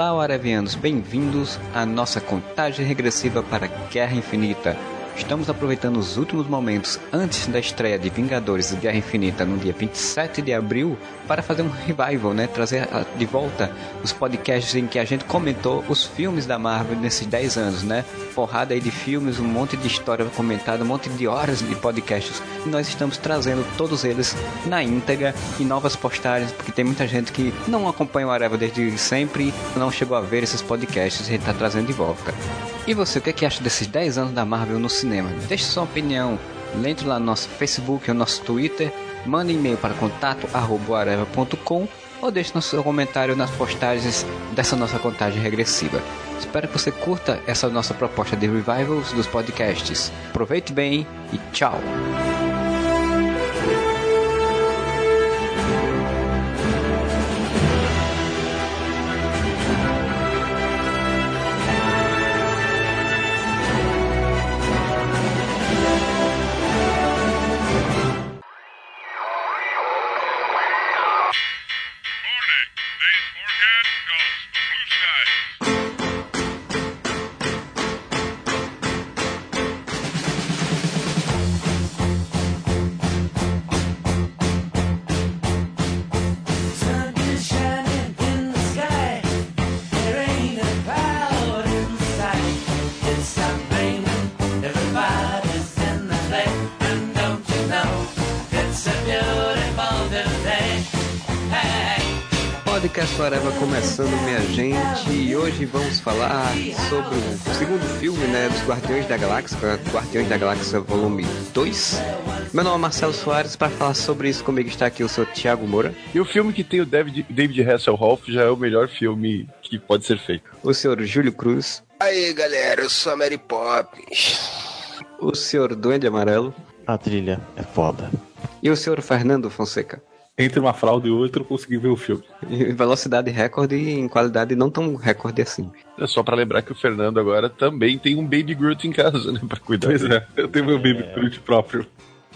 Olá, Aravianos, bem-vindos à nossa contagem regressiva para Guerra Infinita. Estamos aproveitando os últimos momentos antes da estreia de Vingadores Guerra Infinita no dia 27 de abril para fazer um revival, né? Trazer de volta os podcasts em que a gente comentou os filmes da Marvel nesses 10 anos, né? Porrada aí de filmes, um monte de história comentada, um monte de horas de podcasts. E nós estamos trazendo todos eles na íntegra e novas postagens, porque tem muita gente que não acompanha o Areva desde sempre não chegou a ver esses podcasts, a gente está trazendo de volta. E você, o que, é que acha desses 10 anos da Marvel no cinema? Deixe sua opinião. Entre lá no nosso Facebook ou nosso Twitter. Mande e-mail para contato.areva.com ou deixe no seu comentário nas postagens dessa nossa contagem regressiva. Espero que você curta essa nossa proposta de revivals dos podcasts. Aproveite bem e tchau! Guardiões da Galáxia, Guardiões da Galáxia Volume 2. Meu nome é Marcelo Soares, para falar sobre isso comigo está aqui o seu Thiago Moura. E o filme que tem o David, David Hasselhoff já é o melhor filme que pode ser feito. O senhor Júlio Cruz. Aí, galera, eu sou a Mary Poppins. O senhor Duende Amarelo. A trilha é foda. E o senhor Fernando Fonseca entre uma fraude e outra eu consegui ver o filme. Em velocidade recorde e em qualidade não tão recorde assim. É só para lembrar que o Fernando agora também tem um Baby Groot em casa, né? Pra cuidar. Pois é, eu tenho meu Baby é. Groot próprio.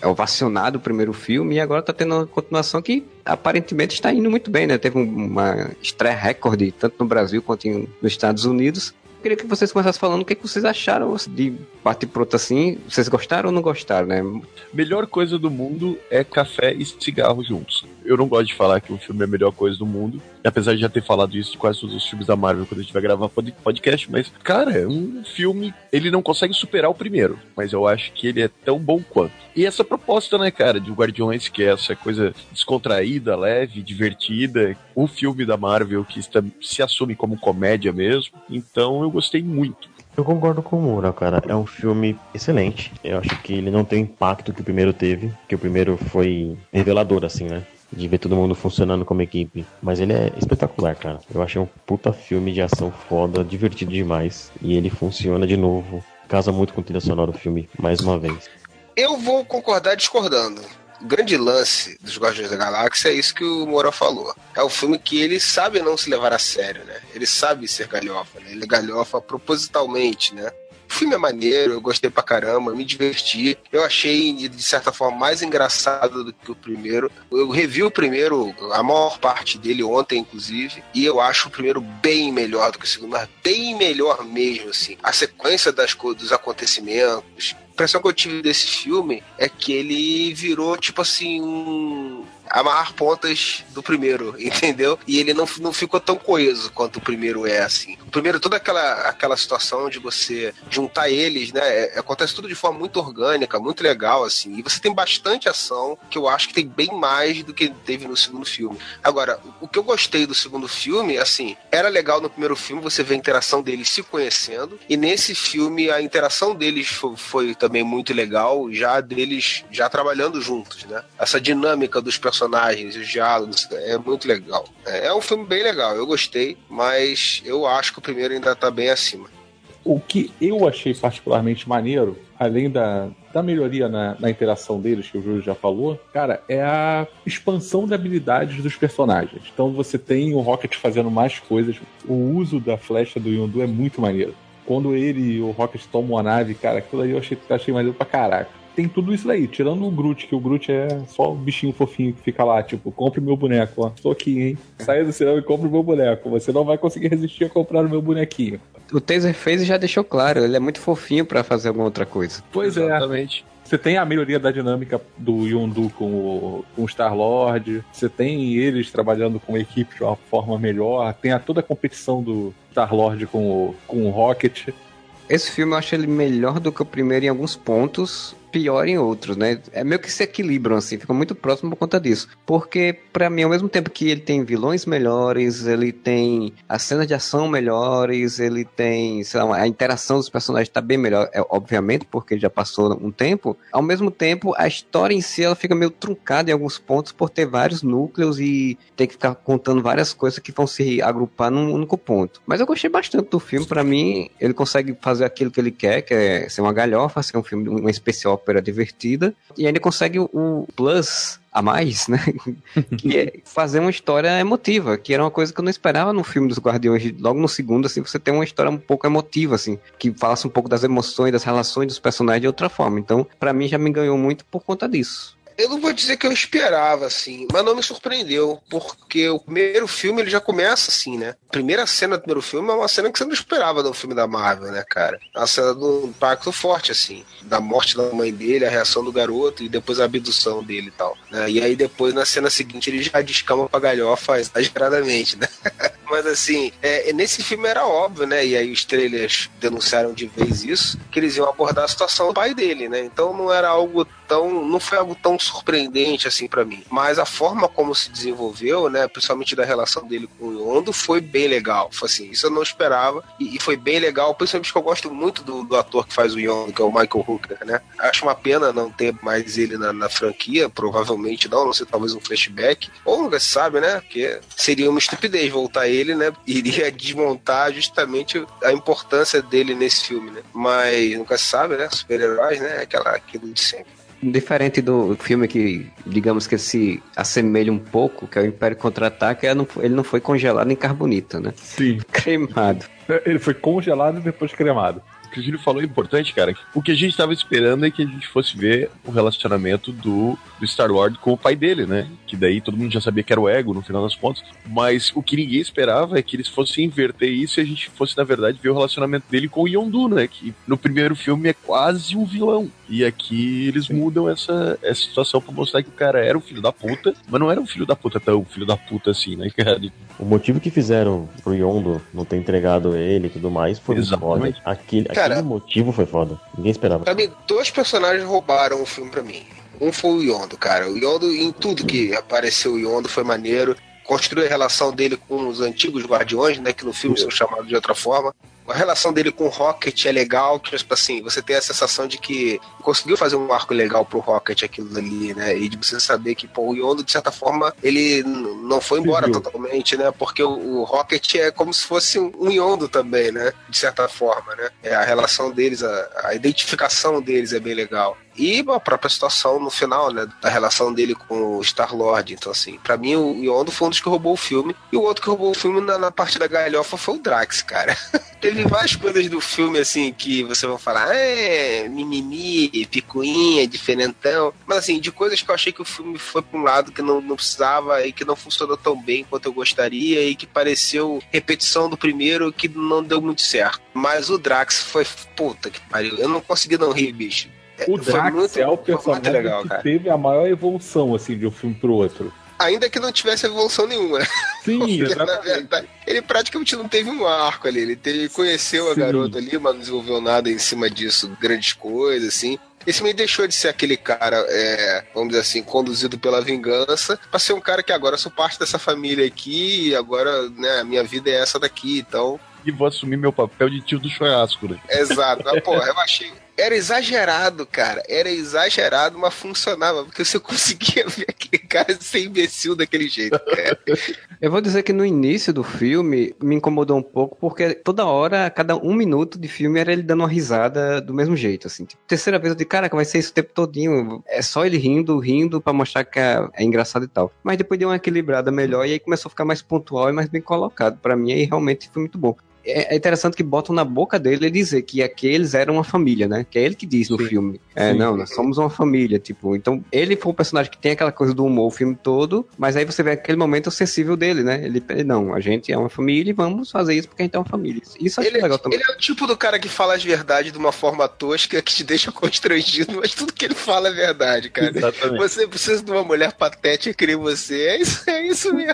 É ovacionado o primeiro filme e agora tá tendo uma continuação que aparentemente está indo muito bem, né? Teve uma estreia recorde tanto no Brasil quanto nos Estados Unidos. Queria que vocês começassem falando o que, que vocês acharam de bate pronto assim. Vocês gostaram ou não gostaram, né? Melhor coisa do mundo é café e cigarro juntos. Eu não gosto de falar que um filme é a melhor coisa do mundo, apesar de já ter falado isso de quase todos os filmes da Marvel quando a gente vai gravar podcast, mas, cara, é um filme. Ele não consegue superar o primeiro, mas eu acho que ele é tão bom quanto. E essa proposta, né, cara, de Guardiões, que é essa coisa descontraída, leve, divertida, um filme da Marvel que se assume como comédia mesmo. Então eu gostei muito. Eu concordo com o Moura, cara. É um filme excelente. Eu acho que ele não tem o impacto que o primeiro teve, que o primeiro foi revelador, assim, né? De ver todo mundo funcionando como equipe. Mas ele é espetacular, cara. Eu achei um puta filme de ação foda, divertido demais. E ele funciona de novo. Casa muito com o sonora do filme, mais uma vez. Eu vou concordar discordando o grande lance dos Guardiões da Galáxia é isso que o Moura falou. É o filme que ele sabe não se levar a sério, né? Ele sabe ser galhofa, né? Ele é galhofa propositalmente, né? O filme é maneiro, eu gostei pra caramba, me diverti. Eu achei, de certa forma, mais engraçado do que o primeiro. Eu revi o primeiro, a maior parte dele ontem, inclusive, e eu acho o primeiro bem melhor do que o segundo, mas bem melhor mesmo, assim. A sequência das, dos acontecimentos, a impressão que eu tive desse filme é que ele virou, tipo assim, um amarrar pontas do primeiro, entendeu? E ele não, não ficou tão coeso quanto o primeiro é, assim. O primeiro, toda aquela, aquela situação de você juntar eles, né? É, acontece tudo de forma muito orgânica, muito legal, assim. E você tem bastante ação, que eu acho que tem bem mais do que teve no segundo filme. Agora, o que eu gostei do segundo filme, assim, era legal no primeiro filme você ver a interação deles se conhecendo, e nesse filme a interação deles foi, foi também muito legal, já deles já trabalhando juntos, né? Essa dinâmica dos personagens personagens, os diálogos, é muito legal. É, é um filme bem legal, eu gostei, mas eu acho que o primeiro ainda tá bem acima. O que eu achei particularmente maneiro, além da, da melhoria na, na, interação deles, que o Júlio já falou, cara, é a expansão de habilidades dos personagens. Então você tem o Rocket fazendo mais coisas, o uso da flecha do Yondu é muito maneiro. Quando ele e o Rocket tomam a nave, cara, aquilo aí eu achei, achei maneiro pra caraca. Tem tudo isso aí, tirando o Groot, que o Groot é só o bichinho fofinho que fica lá, tipo, compre meu boneco, ó. Tô aqui, hein? Saia do cinema e compre meu boneco. Você não vai conseguir resistir a comprar o meu bonequinho. O Taser fez e já deixou claro, ele é muito fofinho para fazer alguma outra coisa. Pois é. Exatamente. é. Você tem a melhoria da dinâmica do Yondu com o, com o Star-Lord. Você tem eles trabalhando com a equipe de uma forma melhor. Tem a, toda a competição do Star-Lord com o, com o Rocket. Esse filme eu acho ele melhor do que o primeiro em alguns pontos, pior em outros, né? É meio que se equilibram, assim, fica muito próximo por conta disso. Porque, para mim, ao mesmo tempo que ele tem vilões melhores, ele tem as cenas de ação melhores, ele tem, sei lá, a interação dos personagens tá bem melhor, é, obviamente, porque já passou um tempo. Ao mesmo tempo, a história em si, ela fica meio truncada em alguns pontos por ter vários núcleos e ter que ficar contando várias coisas que vão se agrupar num único ponto. Mas eu gostei bastante do filme, para mim, ele consegue fazer aquilo que ele quer, que é ser uma galhofa, ser um filme, uma especial ópera divertida, e ainda consegue o plus a mais, né? que é fazer uma história emotiva, que era uma coisa que eu não esperava no filme dos Guardiões. Logo no segundo, assim, você tem uma história um pouco emotiva, assim, que falasse um pouco das emoções, das relações dos personagens de outra forma. Então, para mim, já me ganhou muito por conta disso. Eu não vou dizer que eu esperava, assim, mas não me surpreendeu, porque o primeiro filme ele já começa assim, né? A primeira cena do primeiro filme é uma cena que você não esperava no filme da Marvel, né, cara? É uma cena do impacto forte, assim, da morte da mãe dele, a reação do garoto e depois a abdução dele e tal. Né? E aí depois, na cena seguinte, ele já descama pra galhofa exageradamente, né? mas assim, é, nesse filme era óbvio, né? E aí os trailers denunciaram de vez isso, que eles iam abordar a situação do pai dele, né? Então não era algo tão. não foi algo tão surpreendente assim para mim. Mas a forma como se desenvolveu, né, principalmente da relação dele com o Yondo, foi bem legal. Foi assim, isso eu não esperava e, e foi bem legal, principalmente que eu gosto muito do, do, ator que faz o Yondo, que é o Michael Hooker, né? Acho uma pena não ter mais ele na, na franquia, provavelmente não, não sei, talvez um flashback, ou nunca se sabe, né? Porque seria uma estupidez voltar ele, né? Iria desmontar justamente a importância dele nesse filme, né? Mas nunca se sabe, né? Super-heróis, né? Aquela, aquilo de sempre. Diferente do filme que, digamos que se assemelha um pouco, que é o Império Contra-Ataque, ele não foi congelado em carbonita, né? Sim. Cremado. Ele foi congelado e depois cremado que o Júlio falou é importante, cara. O que a gente estava esperando é que a gente fosse ver o relacionamento do, do Star-Lord com o pai dele, né? Que daí todo mundo já sabia que era o ego, no final das contas. Mas o que ninguém esperava é que eles fossem inverter isso e a gente fosse, na verdade, ver o relacionamento dele com o Yondu, né? Que no primeiro filme é quase um vilão. E aqui eles mudam essa, essa situação pra mostrar que o cara era um filho da puta, mas não era um filho da puta tão filho da puta assim, né, cara? O motivo que fizeram pro Yondo não ter entregado ele e tudo mais foi Exatamente. foda. Aquele, cara, aquele motivo foi foda. Ninguém esperava. Pra mim, dois personagens roubaram o filme pra mim. Um foi o Yondo, cara. O Yondo, em tudo que apareceu o Yondo, foi maneiro construiu a relação dele com os antigos guardiões, né, que no filme são chamados de outra forma a relação dele com o Rocket é legal, tipo assim, você tem a sensação de que conseguiu fazer um arco legal pro Rocket aquilo ali, né? E de você saber que, pô, o Yondo, de certa forma, ele não foi embora totalmente, né? Porque o, o, Rocket é como se fosse um Yondo também, né? De certa forma, né? É, a relação deles, a, a identificação deles é bem legal. E a própria situação no final, né? Da relação dele com o Star-Lord. Então, assim, para mim o Yondo foi um dos que roubou o filme. E o outro que roubou o filme na, na parte da galhofa foi o Drax, cara. Teve várias coisas do filme, assim, que você vai falar, é, mimimi, picuinha, diferentão. Mas, assim, de coisas que eu achei que o filme foi pra um lado que não, não precisava e que não funcionou tão bem quanto eu gostaria e que pareceu repetição do primeiro que não deu muito certo. Mas o Drax foi, puta que pariu. Eu não consegui não rir, bicho. O Drax muito, é o personagem legal, que cara. teve a maior evolução, assim, de um filme pro outro ainda que não tivesse evolução nenhuma. Sim, Porque, na verdade, ele praticamente não teve um arco ali. Ele teve, conheceu a Sim. garota ali, mas não desenvolveu nada em cima disso, grandes coisas, assim. Esse meio deixou de ser aquele cara, é, vamos dizer assim, conduzido pela vingança, pra ser um cara que agora sou parte dessa família aqui e agora, né, a minha vida é essa daqui, então. E vou assumir meu papel de tio do churrasco, né? Exato. Mas, porra, eu achei, era exagerado, cara. Era exagerado, mas funcionava, porque você conseguia ver aquele cara ser imbecil daquele jeito. Cara. Eu vou dizer que no início do filme me incomodou um pouco, porque toda hora, cada um minuto de filme, era ele dando uma risada do mesmo jeito, assim. Tipo, terceira vez eu disse, caraca, vai ser isso o tempo todinho. É só ele rindo, rindo, para mostrar que é, é, engraçado e tal. Mas depois deu uma equilibrada melhor e aí começou a ficar mais pontual e mais bem colocado. para mim, aí realmente foi muito bom. É, é interessante que botam na boca dele ele dizer que aqueles eram uma família, né? Que é ele que diz no Sim. filme. É, Sim. não, nós somos uma família, tipo. Então, ele foi um personagem que tem aquela coisa do humor o filme todo, mas aí você vê aquele momento sensível dele, né? Ele, não, a gente é uma família e vamos fazer isso porque a gente é uma família. Isso eu acho Ele, legal também. ele é o tipo do cara que fala as verdades de uma forma tosca que te deixa constrangido, mas tudo que ele fala é verdade, cara. Exatamente. Você precisa de uma mulher patética que nem você. É isso, é isso mesmo.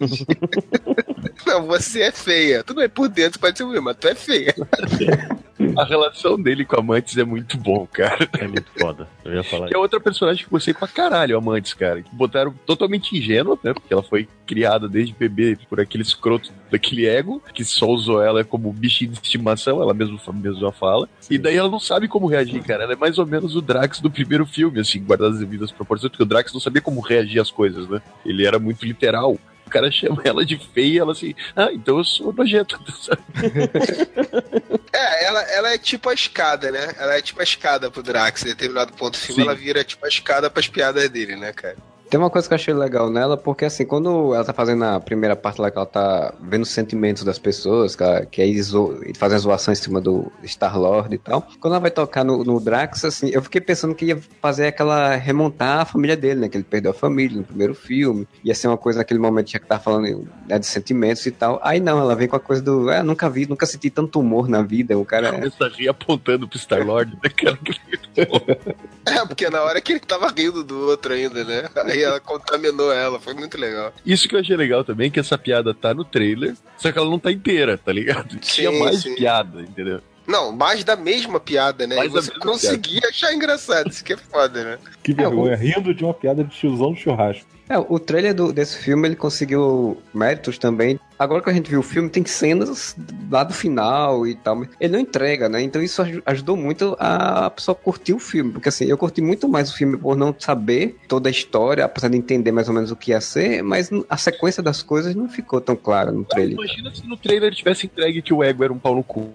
Não, você é feia. Tudo bem, por dentro pode ser ruim, mas tu é feia. A relação dele com a Amantes é muito bom, cara. É muito foda. Eu ia falar Que é outra personagem que eu gostei pra caralho, a Amantes, cara. Que botaram totalmente ingênua, né? Porque ela foi criada desde bebê por aquele escroto daquele ego, que só usou ela como bichinho de estimação, ela mesma, mesma fala. E daí ela não sabe como reagir, cara. Ela é mais ou menos o Drax do primeiro filme, assim, guardado as devidas proporções, porque o Drax não sabia como reagir às coisas, né? Ele era muito literal. O cara chama ela de feia ela assim, ah, então eu sou nojento. sabe? É, ela, ela é tipo a escada, né? Ela é tipo a escada pro Drax. Em determinado ponto do filme, Sim. ela vira tipo a escada pras piadas dele, né, cara? Tem uma coisa que eu achei legal nela, porque assim, quando ela tá fazendo a primeira parte lá, que ela tá vendo os sentimentos das pessoas, que, ela, que aí zo, fazendo zoação em cima do Star-Lord e tal, quando ela vai tocar no, no Drax, assim, eu fiquei pensando que ia fazer aquela, remontar a família dele, né, que ele perdeu a família no primeiro filme, ia ser uma coisa naquele momento já que tava falando né, de sentimentos e tal, aí não, ela vem com a coisa do, é, nunca vi, nunca senti tanto humor na vida, o cara... A rir apontando pro Star-Lord, né, cara? É, porque na hora que ele tava rindo do outro ainda, né? Aí ela contaminou ela, foi muito legal. Isso que eu achei legal também, que essa piada tá no trailer, só que ela não tá inteira, tá ligado? Tinha mais sim. piada, entendeu? Não, mais da mesma piada, né? Mais e você conseguia achar engraçado, isso que é foda, né? Que vergonha, rindo de uma piada de tiozão do churrasco. É, o trailer do- desse filme ele conseguiu méritos também. Agora que a gente viu o filme, tem cenas lá do final e tal. mas Ele não entrega, né? Então isso aj- ajudou muito a pessoa curtir o filme. Porque assim, eu curti muito mais o filme por não saber toda a história, apesar de entender mais ou menos o que ia ser, mas a sequência das coisas não ficou tão clara no trailer. Imagina se no trailer tivesse entregue que o ego era um pau no cu.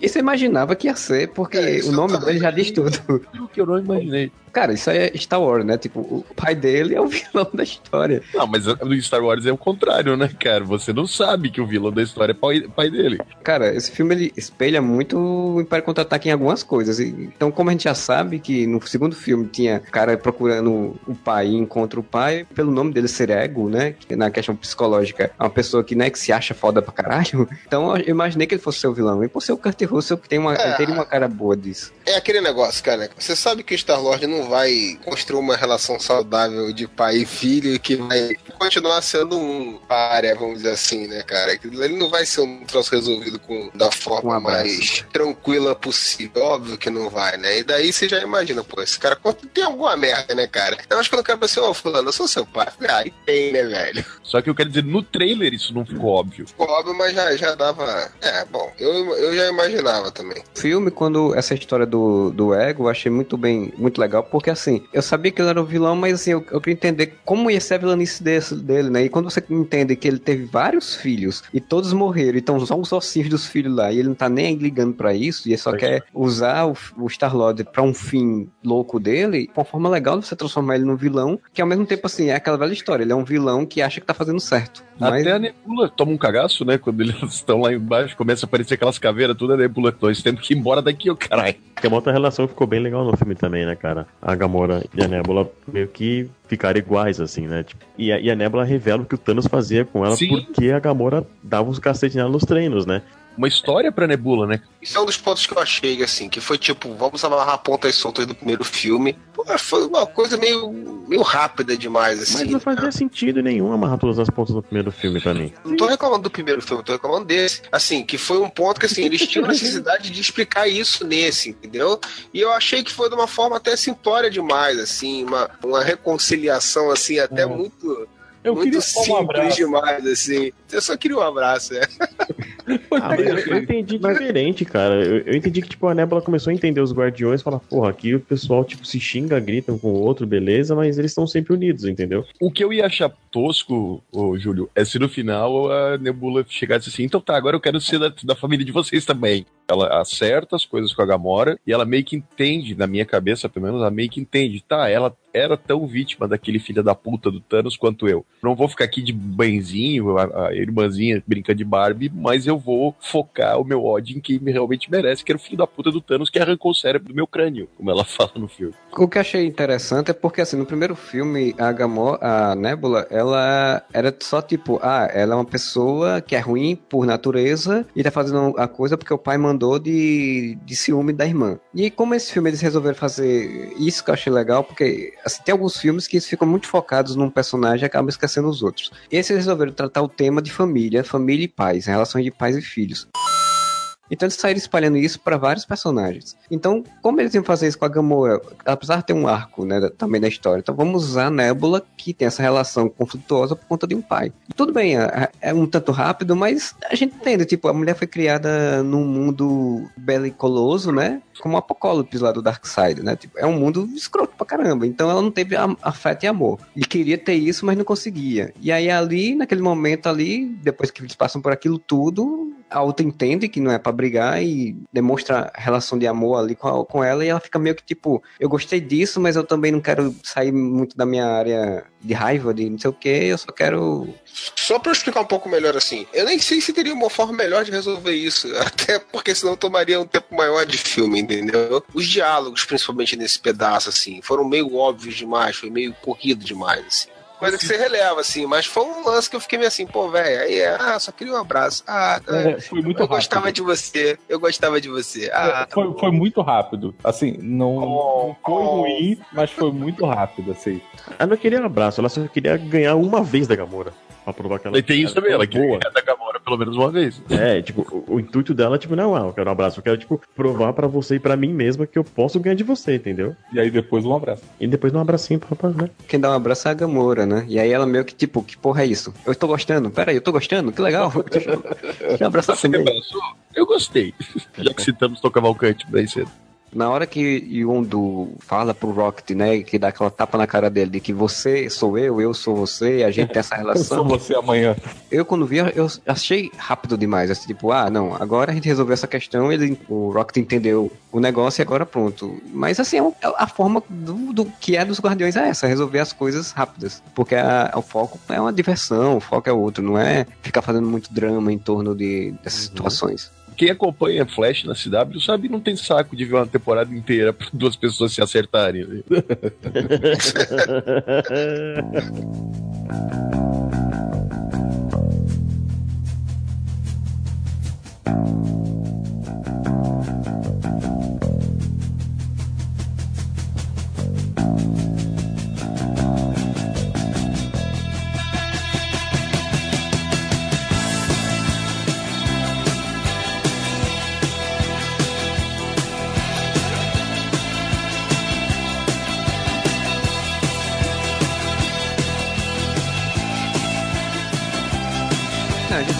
Isso eu imaginava que ia ser, porque É, o nome dele já diz tudo. Aquilo que eu não imaginei. Cara, isso aí é Star Wars, né? Tipo, o pai dele é o vilão da história. Não, mas no Star Wars é o contrário, né, cara? Você não sabe que o vilão da história é pai, pai dele. Cara, esse filme ele espelha muito o Império Contra-Ataque em algumas coisas. Então, como a gente já sabe que no segundo filme tinha o cara procurando o pai e encontra o pai, pelo nome dele ser ego, né? Que na questão psicológica, é uma pessoa que, né, que se acha foda pra caralho. Então, eu imaginei que ele fosse ser o vilão. E por ser o Kurt Russell, que tem uma, É. ele teria uma cara boa disso. É aquele negócio, cara. Você sabe que o Star-Lord não vai construir uma relação saudável de pai e filho e que vai continuar sendo um párea, vamos dizer assim, né, cara? Que Ele não vai ser um troço resolvido com, da forma Um mais tranquila possível. Óbvio que não vai, né? E daí você já imagina, pô, esse cara tem alguma merda, né, cara? Eu acho que quando o cara fala assim, ô, fulano, eu sou seu pai. Falei, Ah, tem, né, velho? Só que eu quero dizer, no trailer isso não ficou óbvio. Ficou óbvio, mas já, já dava... É, bom, eu, eu já imaginava também. O filme, quando essa história do, do ego, eu achei muito bem, muito legal, porque assim, eu sabia que ele era o vilão, mas assim, eu, eu queria entender como ia ser a vilanice desse, dele, né? E quando você entende que ele teve vários filhos e todos morreram, então só os ossinhos dos filhos lá, e ele não tá nem ligando pra isso, e ele só Pois quer usar o, o Star-Lord pra um fim louco dele, uma forma legal de você transformar ele num vilão, que ao mesmo tempo, assim, é aquela velha história, ele é um vilão que acha que tá fazendo certo. Mas Até a Nebula toma um cagaço, né? Quando eles estão lá embaixo, começa a aparecer aquelas caveiras, tudo a Nebula. Nós temos que ir embora daqui, ô caralho. Tem uma outra relação que ficou bem legal no filme também, né, cara? A Gamora e a Nebula meio que ficaram iguais, assim, né? Tipo, e, a, e a Nebula revela o que o Thanos fazia com ela Sim. porque a Gamora dava uns cacetes nela nos treinos, né? Uma história pra Nebula, né? Isso é um dos pontos que eu achei, assim, que foi tipo, vamos amarrar pontas soltas do primeiro filme. Pô, foi uma coisa meio, meio rápida demais, assim. Mas não fazia sentido nenhum amarrar todas as pontas no primeiro filme pra mim. Não tô reclamando do primeiro filme, tô reclamando desse. Assim, que foi um ponto que, assim, eles tinham necessidade de explicar isso nesse, entendeu? E eu achei que foi de uma forma até simplória demais, assim, uma, uma reconciliação, assim, até É. muito, Eu muito um simples abraço. demais, assim. Eu só queria um abraço, é. Ah, mas eu, eu entendi diferente, cara. Eu, eu entendi que, tipo, a Nebula começou a entender os guardiões e falar, porra, aqui o pessoal, tipo, se xinga, grita um com o outro, beleza, mas eles estão sempre unidos, entendeu? O que eu ia achar tosco, ô, Júlio, é se no final a Nebula chegasse assim, então tá, agora eu quero ser da, da família de vocês também. Ela acerta as coisas com a Gamora e ela meio que entende, na minha cabeça, pelo menos, ela meio que entende, tá, ela era tão vítima daquele filho da puta do Thanos quanto eu. Não vou ficar aqui de a irmãzinha brincando de Barbie, mas eu vou focar o meu ódio em quem realmente merece, que era o filho da puta do Thanos que arrancou o cérebro do meu crânio, como ela fala no filme. O que eu achei interessante é porque, assim, no primeiro filme, a Gamora, a Nebula, ela era só tipo, ah, ela é uma pessoa que é ruim por natureza e tá fazendo a coisa porque o pai mandou de, de ciúme da irmã. E como esse filme eles resolveram fazer isso que eu achei legal, porque assim, tem alguns filmes que eles ficam muito focados num personagem e acabam esquecendo os outros. Esse eles resolveram tratar o tema de família, família e pais, relações de pais e filhos. Então eles saíram espalhando isso para vários personagens. Então, como eles iam fazer isso com a Gamora, apesar de ter um arco, né, também na história, então vamos usar a Nebula, que tem essa relação conflituosa por conta de um pai. Tudo bem, é, é um tanto rápido, mas a gente entende, tipo, a mulher foi criada num mundo belicoloso, né, como o Apocalipse lá do Darkseid, né, tipo, é um mundo escroto pra caramba, então ela não teve afeto e amor. E queria ter isso, mas não conseguia. E aí ali, naquele momento ali, depois que eles passam por aquilo tudo, a outra entende que não é para brigar e demonstra relação de amor ali com, a, com ela e ela fica meio que tipo, eu gostei disso, mas eu também não quero sair muito da minha área de raiva, de não sei o que, eu só quero. Só pra eu explicar um pouco melhor assim, eu nem sei se teria uma forma melhor de resolver isso, até porque senão tomaria um tempo maior de filme, entendeu? Os diálogos, principalmente nesse pedaço, assim, foram meio óbvios demais, foi meio corrido demais, assim coisa que você releva, assim, mas foi um lance que eu fiquei meio assim, pô, velho, aí, ah, só queria um abraço. Ah, é, foi muito eu rápido. gostava de você, eu gostava de você. Ah, é, foi, foi muito rápido, assim, não, oh, não foi oh. ruim, mas foi muito rápido, assim. Ela não queria um abraço, ela só queria ganhar uma vez da Gamora. Pra provar que ela. E tem isso também, ela queria ganhar da Gamora pelo menos uma vez. É, tipo, o, o intuito dela, tipo, não, ah, eu quero um abraço, eu quero, tipo, provar pra você e pra mim mesma que eu posso ganhar de você, entendeu? E aí depois um abraço. E depois um abracinho pra rapaz, né? Quem dá um abraço é a Gamora, né? E aí ela meio que, tipo, que porra é isso? Eu tô gostando, peraí, eu tô gostando, que legal. que abraço Você me abraçou? Eu gostei. Já que citamos Tô Cavalcante bem cedo. Na hora que Yondu fala pro Rocket, né, que dá aquela tapa na cara dele, de que você sou eu, eu sou você, a gente tem essa relação. eu sou você amanhã. Eu, quando vi, eu achei rápido demais. Assim, tipo, ah, não, agora a gente resolveu essa questão, ele, o Rocket entendeu o negócio e agora pronto. Mas, assim, é a forma do, do que é dos Guardiões é essa, resolver as coisas rápidas. Porque a, o foco é uma diversão, o foco é outro, não é ficar fazendo muito drama em torno de, dessas uhum. situações quem acompanha Flash na CW sabe não tem saco de ver uma temporada inteira para duas pessoas se acertarem.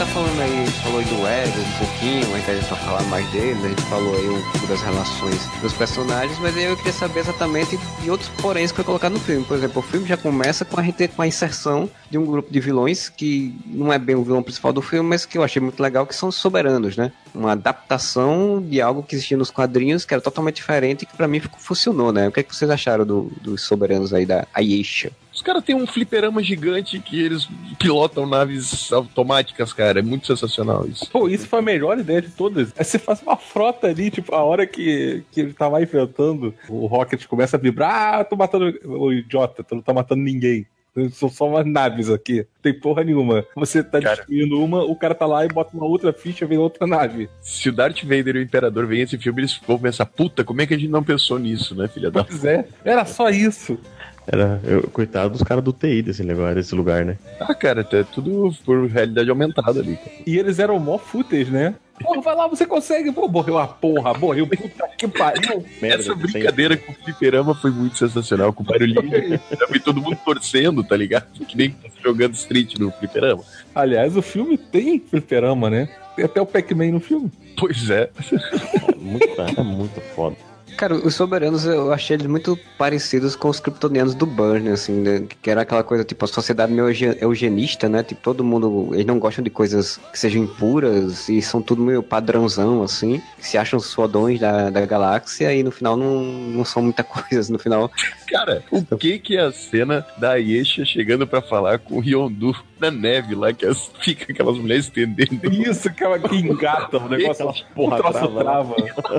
falando aí, falou aí do Ego um pouquinho, a gente vai falar mais dele, a gente falou aí um pouco das relações dos personagens, mas aí eu queria saber exatamente de outros poréns que foi colocado no filme. Por exemplo, o filme já começa com a gente com a inserção de um grupo de vilões que não é bem o vilão principal do filme, mas que eu achei muito legal, que são os soberanos, né? Uma adaptação de algo que existia nos quadrinhos, que era totalmente diferente e que para mim funcionou, né? O que, é que vocês acharam do, dos soberanos aí da Ayesha? Caras têm um fliperama gigante que eles pilotam naves automáticas, cara. É muito sensacional isso. Pô, isso foi a melhor ideia de todas. É você faz uma frota ali, tipo, a hora que, que ele tá lá enfrentando, o Rocket começa a vibrar. Ah, tô matando o idiota, tu não tá matando ninguém. São só umas naves aqui. Não tem porra nenhuma. Você tá cara, destruindo uma, o cara tá lá e bota uma outra ficha, vem outra nave. Se o Darth Vader e o Imperador vêm esse filme, eles vão pensar, puta, como é que a gente não pensou nisso, né, filha da Pois é, era só isso. Era, eu, coitado dos caras do TI desse lugar, desse lugar, né? Ah, cara, é tudo por realidade aumentada ali. Cara. E eles eram mó fúteis, né? Porra, vai lá, você consegue. Pô, morreu a porra, morreu. Puta que pariu. Essa brincadeira com o fliperama foi muito sensacional, com o barulhinho. e todo mundo torcendo, tá ligado? Que nem jogando street no fliperama. Aliás, o filme tem fliperama, né? Tem até o Pac-Man no filme. Pois é. muito, é muito foda. Cara, os soberanos eu achei eles muito parecidos com os kryptonianos do Burn, assim, né? Que era aquela coisa, tipo, a sociedade meio eugenista, né? Tipo, todo mundo. Eles não gostam de coisas que sejam impuras e são tudo meio padrãozão, assim. Se acham fodões da, da galáxia e no final não, não são muita coisa. No final. Cara, o que que é a cena da Ayesha chegando para falar com o Yondu na neve lá, que as, fica aquelas mulheres estendendo. Isso, aquela que engata o negócio, Aquela porra trava, trava.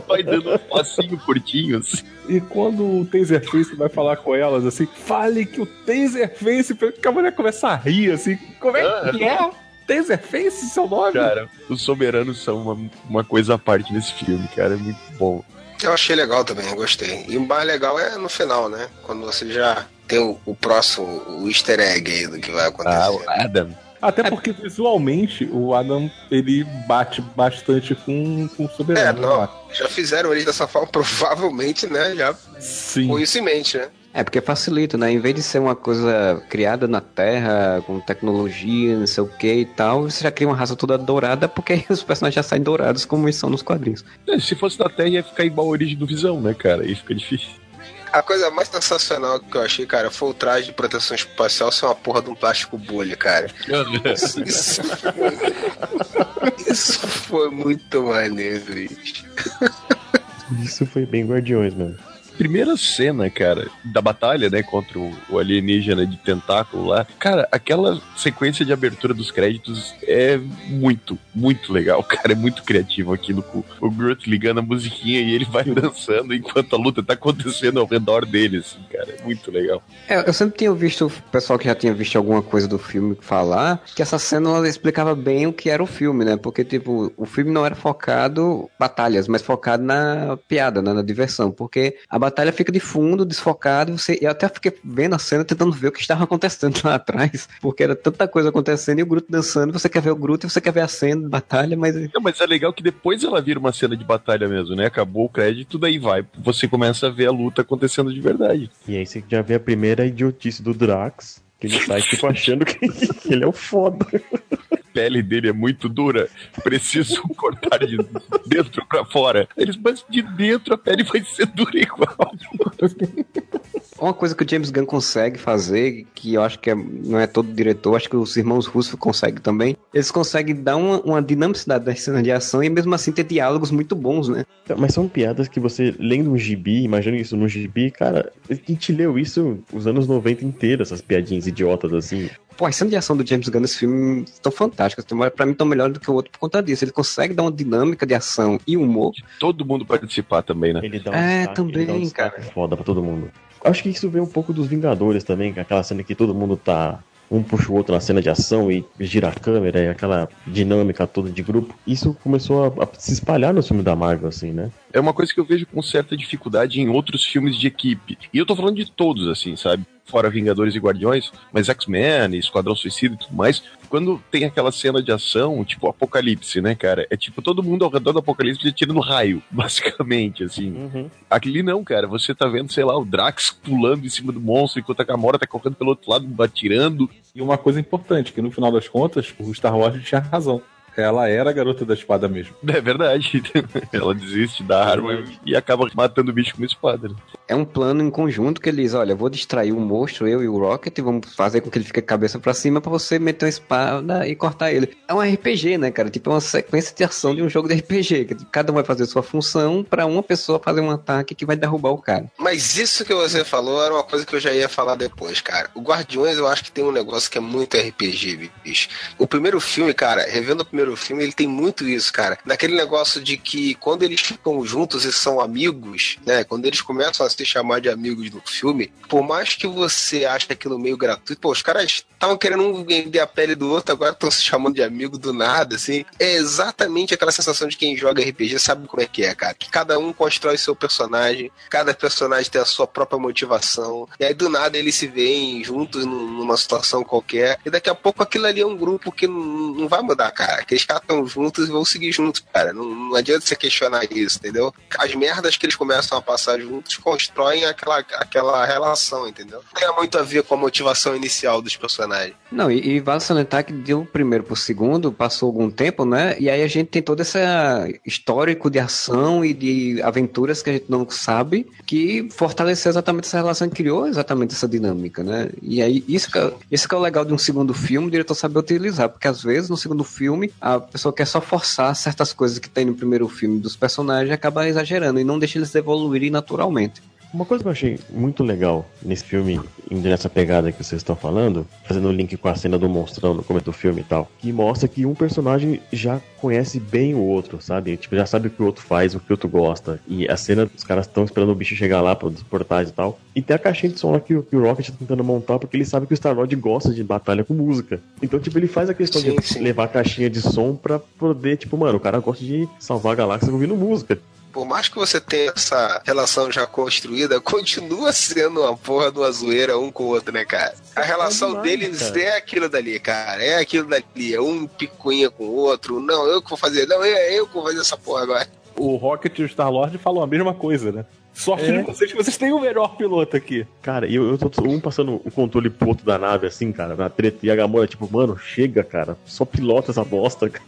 Vai dando um passinho curtinho, assim. E quando o Taserface vai falar com elas, assim, fale que o Taserface, que a mulher começa a rir, assim, como é que é? Taserface, seu nome? Cara, os soberanos são uma, uma coisa à parte nesse filme, cara. É muito bom. Eu achei legal também, eu gostei. E o mais legal é no final, né? Quando você já tem o, o próximo, o easter egg aí do que vai acontecer. Ah, o Adam. Até porque visualmente o Adam ele bate bastante com, com o É, Soberano. não. né? Já fizeram ele dessa forma, provavelmente, né? Já Sim. com isso em mente, né? É, porque facilita, né? Em vez de ser uma coisa criada na Terra, com tecnologia, não sei o que e tal, você já cria uma raça toda dourada, porque aí os personagens já saem dourados como eles são nos quadrinhos. É, Se fosse da Terra, ia ficar igual a origem do Visão, né, cara? Aí fica difícil. A coisa mais sensacional que eu achei, cara, foi o traje de proteção espacial ser uma porra de um plástico bolha, cara. Isso, isso, isso foi muito maneiro, bicho. Isso foi bem Guardiões, mano. Primeira cena, cara, da batalha, né, contra o, alienígena de tentáculo lá. Cara, aquela sequência de abertura dos créditos é muito, muito legal, cara. É muito criativo aquilo com o Groot ligando a musiquinha e ele vai dançando enquanto a luta tá acontecendo ao redor dele, assim, cara. É muito legal. É, eu sempre tinha visto o pessoal que já tinha visto alguma coisa do filme falar que essa cena ela explicava bem o que era o filme, né? Porque, tipo, o filme não era focado batalhas, mas focado na piada, né? na diversão. Porque a batalha fica de fundo, desfocado. Você, eu até fiquei vendo a cena tentando ver o que estava acontecendo lá atrás, porque era tanta coisa acontecendo e o Groot dançando. Você quer ver o Groot e você quer ver a cena de batalha, mas Não, mas é legal que depois ela vira uma cena de batalha mesmo, né? Acabou o crédito, daí vai. Você começa a ver a luta acontecendo de verdade. E aí você já vê a primeira idiotice do Drax, que ele sai tipo achando que ele é o foda. A pele dele é muito dura, preciso cortar de dentro pra fora. Eles, mas de dentro a pele vai ser dura igual. Uma coisa que o James Gunn consegue fazer, que eu acho que é- não é todo diretor, acho que os irmãos Russo conseguem também, eles conseguem dar uma, uma dinamicidade das cenas de ação e mesmo assim ter diálogos muito bons, né? Mas são piadas que você, lendo um gibi, imagina isso no gibi, cara, a gente leu isso os anos 90 inteiro, essas piadinhas idiotas assim. Pô, as cenas de ação do James Gunn nesse filme estão fantásticas. Tão- Pra mim, estão melhores do que o outro por conta disso. Ele consegue dar uma dinâmica de ação e humor. Todo mundo participar também, né? Ele dá um É, destaque, também, ele dá um destaque foda pra todo mundo. Acho que isso vem um pouco dos Vingadores também, que é aquela cena que todo mundo tá. Um puxa o outro na cena de ação e gira a câmera e aquela dinâmica toda de grupo. Isso começou a, a se espalhar no filme da Marvel, assim, né? É uma coisa que eu vejo com certa dificuldade em outros filmes de equipe. E eu tô falando de todos, assim, sabe? Fora Vingadores e Guardiões, mas X-Men, Esquadrão Suicida e tudo mais. Quando tem aquela cena de ação, tipo Apocalipse, né, cara? É tipo todo mundo ao redor do Apocalipse atirando raio, basicamente, assim. Aquele não, cara. Você tá vendo, sei lá, o Drax pulando em cima do monstro enquanto a Gamora tá correndo pelo outro lado, atirando. E uma coisa importante, que no final das contas, o Star Wars tinha razão. Ela era a garota da espada mesmo. É verdade. Ela desiste da arma e acaba matando o bicho com uma espada. né? É um plano em conjunto que eles, olha, vou distrair o monstro, eu e o Rocket, e vamos fazer com que ele fique cabeça pra cima pra você meter uma espada e cortar ele. É um RPG, né, cara? Tipo, é uma sequência de ação de um jogo de RPG. Que cada um vai fazer sua função pra uma pessoa fazer um ataque que vai derrubar o cara. Mas isso que você falou era uma coisa que eu já ia falar depois, cara. O Guardiões eu acho que tem um negócio que é muito RPG, bicho. O primeiro filme, cara, revendo o primeiro filme, ele tem muito isso, cara. Naquele negócio de que quando eles ficam juntos e são amigos, né? Quando eles começam a se chamar de amigos no filme, por mais que você ache aquilo meio gratuito, pô, os caras estavam querendo um vender a pele do outro, agora estão se chamando de amigo do nada, assim. É exatamente aquela sensação de quem joga RPG sabe como é que é, cara. Que cada um constrói seu personagem, cada personagem tem a sua própria motivação, e aí do nada eles se veem juntos num- numa situação qualquer, e daqui a pouco aquilo ali é um grupo que não, vai mudar, cara. Aqueles caras estão juntos e vão seguir juntos, cara. Não, não adianta você questionar isso, entendeu? As merdas que eles começam a passar juntos constroem aquela, aquela relação, entendeu? Não tem muito a ver com a motivação inicial dos personagens. Não, e, e vale salientar que deu o primeiro pro segundo, passou algum tempo, né? E aí a gente tem todo esse histórico de ação e de aventuras que a gente não sabe, que fortaleceu exatamente essa relação, criou exatamente essa dinâmica, né? E aí, isso que, é, isso que é o legal de um segundo filme, o diretor saber utilizar, porque às vezes no segundo filme a pessoa quer só forçar certas coisas que tem no primeiro filme dos personagens e acaba exagerando e não deixa eles evoluírem naturalmente. Uma coisa que eu achei muito legal nesse filme, indo nessa pegada que vocês estão falando, fazendo o link com a cena do monstrão no começo do filme e tal, que mostra que um personagem já conhece bem o outro, sabe? Tipo, já sabe o que o outro faz, o que o outro gosta. E a cena, os caras estão esperando o bicho chegar lá para os portais e tal. E tem a caixinha de som lá que, que o Rocket tá tentando montar, porque ele sabe que o Star-Lord gosta de batalha com música. Então, tipo, ele faz a questão sim, de sim. levar a caixinha de som pra poder, tipo, mano, o cara gosta de salvar a galáxia ouvindo música por mais que você tenha essa relação já construída, continua sendo uma porra de uma zoeira um com o outro, né, cara? A relação é demais, deles cara. é aquilo dali, cara. É aquilo dali. É um picuinha com o outro. Não, eu que vou fazer. Não, é eu que vou fazer essa porra agora. O Rocket e o Star-Lord falam a mesma coisa, né? Sorte é. de vocês que vocês têm o melhor piloto aqui. Cara, eu, eu tô um passando o controle pro outro da nave, assim, cara, na treta. E a Gamora, tipo, mano, chega, cara. Só pilota essa bosta, cara.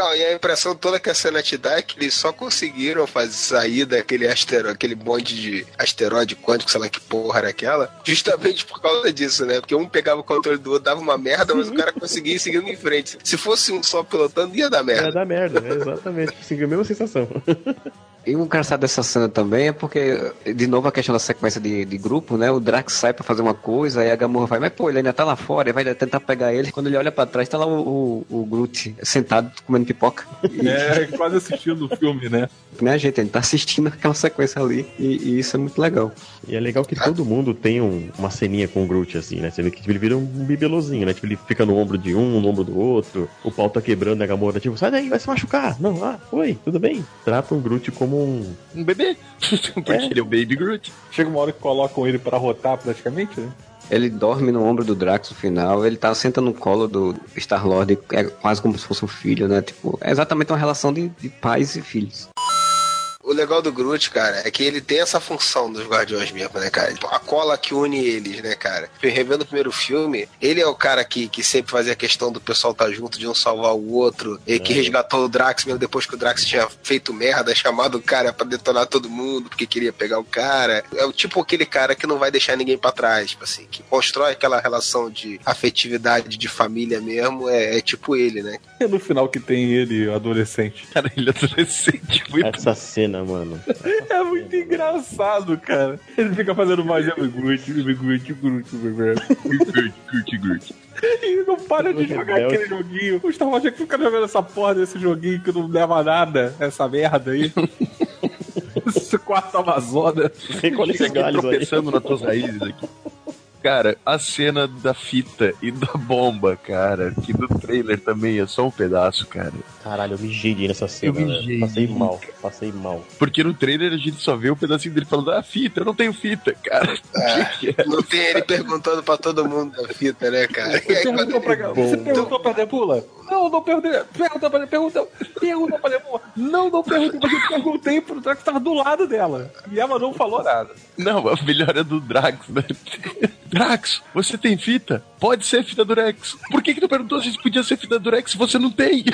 Não, e a impressão toda que a cena te dá é que eles só conseguiram fazer sair daquele asteroide, aquele monte de asteroide quântico, sei lá que porra era aquela, justamente por causa disso, né? Porque um pegava o controle do outro, dava uma merda, mas o cara conseguia ir seguindo em frente. Se fosse um só pilotando, ia dar merda. Ia dar merda, né? Exatamente. Seguiu a mesma sensação. E o engraçado dessa cena também é porque, de novo, a questão da sequência de, de grupo, né? O Drax sai pra fazer uma coisa, aí a Gamorra vai, mas pô, ele ainda tá lá fora, e vai tentar pegar ele. Quando ele olha pra trás, tá lá o, o, o Groot sentado comendo pipoca. E... É, quase assistindo o filme, né? Né, gente? Ele tá assistindo aquela sequência ali, e, e, isso é muito legal. E é legal que todo mundo tem um, uma ceninha com o Groot, assim, né? Você vê que tipo, ele vira um bibelozinho, né? Tipo, ele fica no ombro de um, no ombro do outro, o pau tá quebrando, né? a Gamorra, tipo, sai daí, vai se machucar. Não, ah, oi, tudo bem. Trata o Groot como um, um bebê. Porque é. ele é o Baby Groot. Chega uma hora que colocam ele para rotar praticamente, né? Ele dorme no ombro do Drax no final, ele tá senta no colo do Star-Lord, é quase como se fosse um filho, né? Tipo, é exatamente uma relação de, de pais e filhos o legal do Groot, cara, é que ele tem essa função dos Guardiões mesmo, né, cara? A cola que une eles, né, cara? Revendo o primeiro filme, ele é o cara que, que sempre fazia a questão do pessoal estar tá junto, de um salvar o outro, e que é. resgatou o Drax mesmo depois que o Drax tinha feito merda, chamado o cara para detonar todo mundo, porque queria pegar o cara. É o tipo aquele cara que não vai deixar ninguém para trás, tipo assim, que constrói aquela relação de afetividade de família mesmo, é, é tipo ele, né? É no final que tem ele, adolescente. Cara, ele é adolescente. Muito Essa cena mano. É muito engraçado, cara. Ele fica fazendo mais de Groot, Groot, Groot, Groot, Groot. E não para de jogar aquele joguinho. O Star Wars já fica jogando essa porra desse joguinho que não leva nada, essa merda aí. Esse quarto Amazônia. Tem como tropeçando nas tuas raízes aqui. Cara, a cena da fita e da bomba, cara, que no trailer também é só um pedaço, cara. Caralho, eu me girei nessa cena. Eu me Passei mal, passei mal. Porque no trailer a gente só vê o um pedacinho dele falando, ah, fita, eu não tenho fita, cara. É, não tem ele perguntando pra todo mundo da fita, né, cara? Você perguntou pra, você perguntou pra Debula? Não, não perguntei. Pergunta pra pergunta, pergunta pra Debula. Não, não perguntei, mas eu perguntei pro Drax que tava do lado dela. E ela não falou nada. Não, a melhor é do Drax, né? Drax, você tem fita? Pode ser fita Durex. Por que que tu perguntou se podia ser fita Durex se você não tem?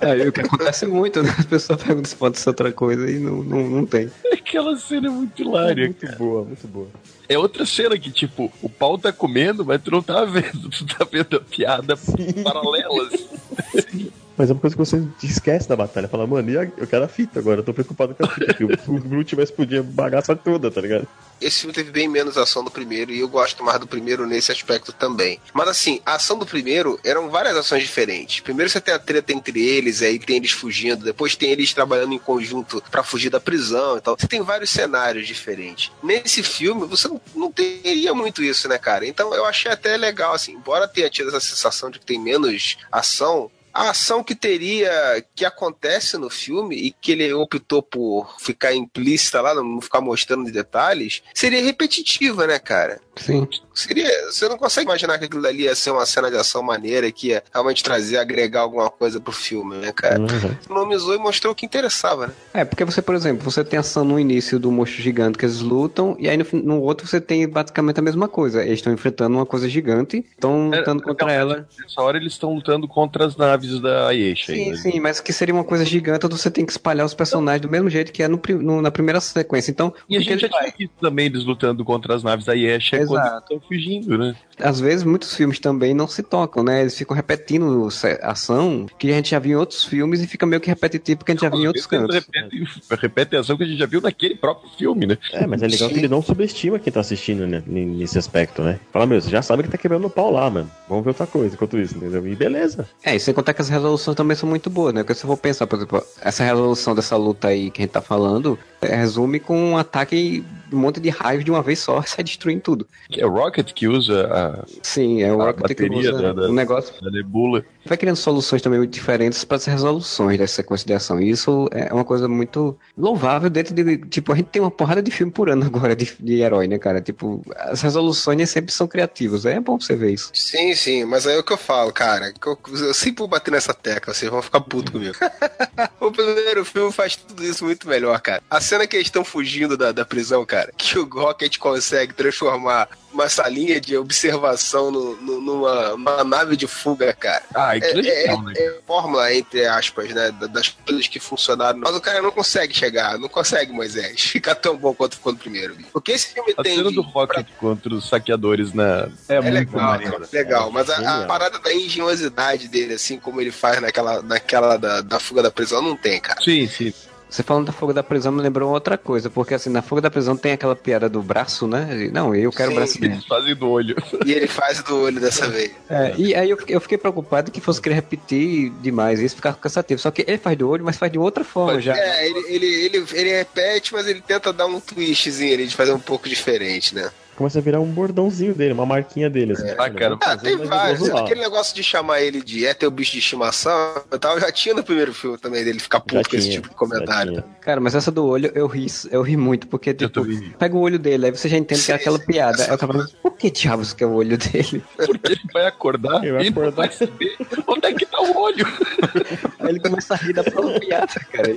É, o que acontece muito, né? As pessoas perguntam se pode ser outra coisa e não, não, não tem. Aquela cena é muito hilária. É muito cara. boa, muito boa. É outra cena que, tipo, o pau tá comendo, mas tu não tá vendo. Tu tá vendo a piada paralela. Assim. Mas é uma coisa que você esquece da batalha. Fala, mano, eu quero a fita agora, eu tô preocupado com a fita. O Groot vai explodir a bagaça toda, tá ligado? Esse filme teve bem menos ação do primeiro e eu gosto mais do primeiro nesse aspecto também. Mas assim, a ação do primeiro eram várias ações diferentes. Primeiro você tem a treta entre eles, aí tem eles fugindo, depois tem eles trabalhando em conjunto para fugir da prisão e tal. Você tem vários cenários diferentes. Nesse filme, você não, não teria muito isso, né, cara? Então eu achei até legal, assim, embora tenha tido essa sensação de que tem menos ação, a ação que teria, que acontece no filme e que ele optou por ficar implícita lá, não ficar mostrando detalhes, seria repetitiva, né, cara? Sim. Seria, você não consegue imaginar que aquilo dali ia ser uma cena de ação maneira que ia realmente trazer, agregar alguma coisa pro filme, né, cara? Uhum. Economizou e mostrou o que interessava, né? É, porque você, por exemplo, você tem ação no início do monstro gigante que eles lutam, e aí no, no outro você tem basicamente a mesma coisa. Eles estão enfrentando uma coisa gigante, estão É, lutando contra ela. Nessa hora eles estão lutando contra as naves da Ayesha. Sim, ainda. sim, mas que seria uma coisa gigante onde você tem que espalhar os personagens do mesmo jeito que é no, no- na primeira sequência. Então, E a gente já tinha visto também eles lutando contra as naves da Ayesha quando Exato. eles estão fugindo, né? Às vezes, muitos filmes também não se tocam, né? Eles ficam repetindo se- ação que a gente já viu em outros filmes e fica meio que repetitivo porque a gente já viu em outros cantos. Repete, repete a ação que a gente já viu naquele próprio filme, né? É, mas é legal que ele não subestima quem tá assistindo né, nesse aspecto, né? Fala, meu, você já sabe que tá quebrando o pau lá, mano. Vamos ver outra coisa enquanto isso, entendeu? E beleza. É, e sem contar que as resoluções também são muito boas, né? Porque se eu for pensar, por exemplo, essa resolução dessa luta aí que a gente tá falando, resume com um ataque de um monte de raios de uma vez só e sai destruindo tudo. É o Rocket que usa a, Sim, é o A Rocket que bateria usa da- da- um negócio. a nebula. Vai criando soluções também muito diferentes para as resoluções dessa sequência de ação. E isso é uma coisa muito louvável dentro de. Tipo, a gente tem uma porrada de filme por ano agora de, de herói, né, cara? Tipo, as resoluções nem sempre são criativas. É bom você ver isso. Sim, sim, mas aí é o que eu falo, cara. que Eu, eu sempre vou bater nessa tecla, vocês vão ficar putos comigo. o primeiro filme faz tudo isso muito melhor, cara. A cena que eles estão fugindo da, da prisão, cara, que o Rocket consegue transformar uma salinha de observação no- no- numa, nave de fuga, cara. Ah, É, é, é, né? é fórmula, entre aspas, né? da- Das coisas que funcionaram. Mas o cara não consegue chegar, não consegue, Moisés, ficar tão bom quanto ficou no primeiro. bicho. Porque esse filme A tem. cena de- do Rocket contra os saqueadores na. É, É muito legal, maneiro. cara, legal. Mas a, a parada da engenhosidade dele, assim, como ele faz naquela, naquela da, da fuga da prisão, não tem, cara. Sim, sim. Você falando da fuga da prisão me lembrou outra coisa, porque assim, na fuga da prisão tem aquela piada do braço, né? Não, eu quero Sim, o braço dele. Eles fazem do olho. E ele faz do olho dessa vez. É, e aí eu, fiquei- eu fiquei preocupado que fosse querer repetir demais, isso ficar cansativo. Só que ele faz do olho, mas faz de outra forma já. É, ele, ele, ele, ele repete, mas ele tenta dar um twistzinho ali de fazer um pouco diferente, né? Começa a virar um bordãozinho dele, uma marquinha dele. Assim, Ah, cara, Ah, tem vários. Aquele negócio de chamar ele de é teu bicho de estimação e tal, já tinha no primeiro filme também, dele ficar Já puto com esse tipo de comentário. Cara, mas essa do olho eu ri, eu ri muito, porque Eu tipo, pega o olho dele, aí você já entende que é Sim, aquela sim. piada. Aí eu tava falando, por que diabos que é o olho dele? Porque ele vai acordar Ele vai e não acordar. vai saber onde é que tá o olho. Aí ele começa a rir da própria piada, cara.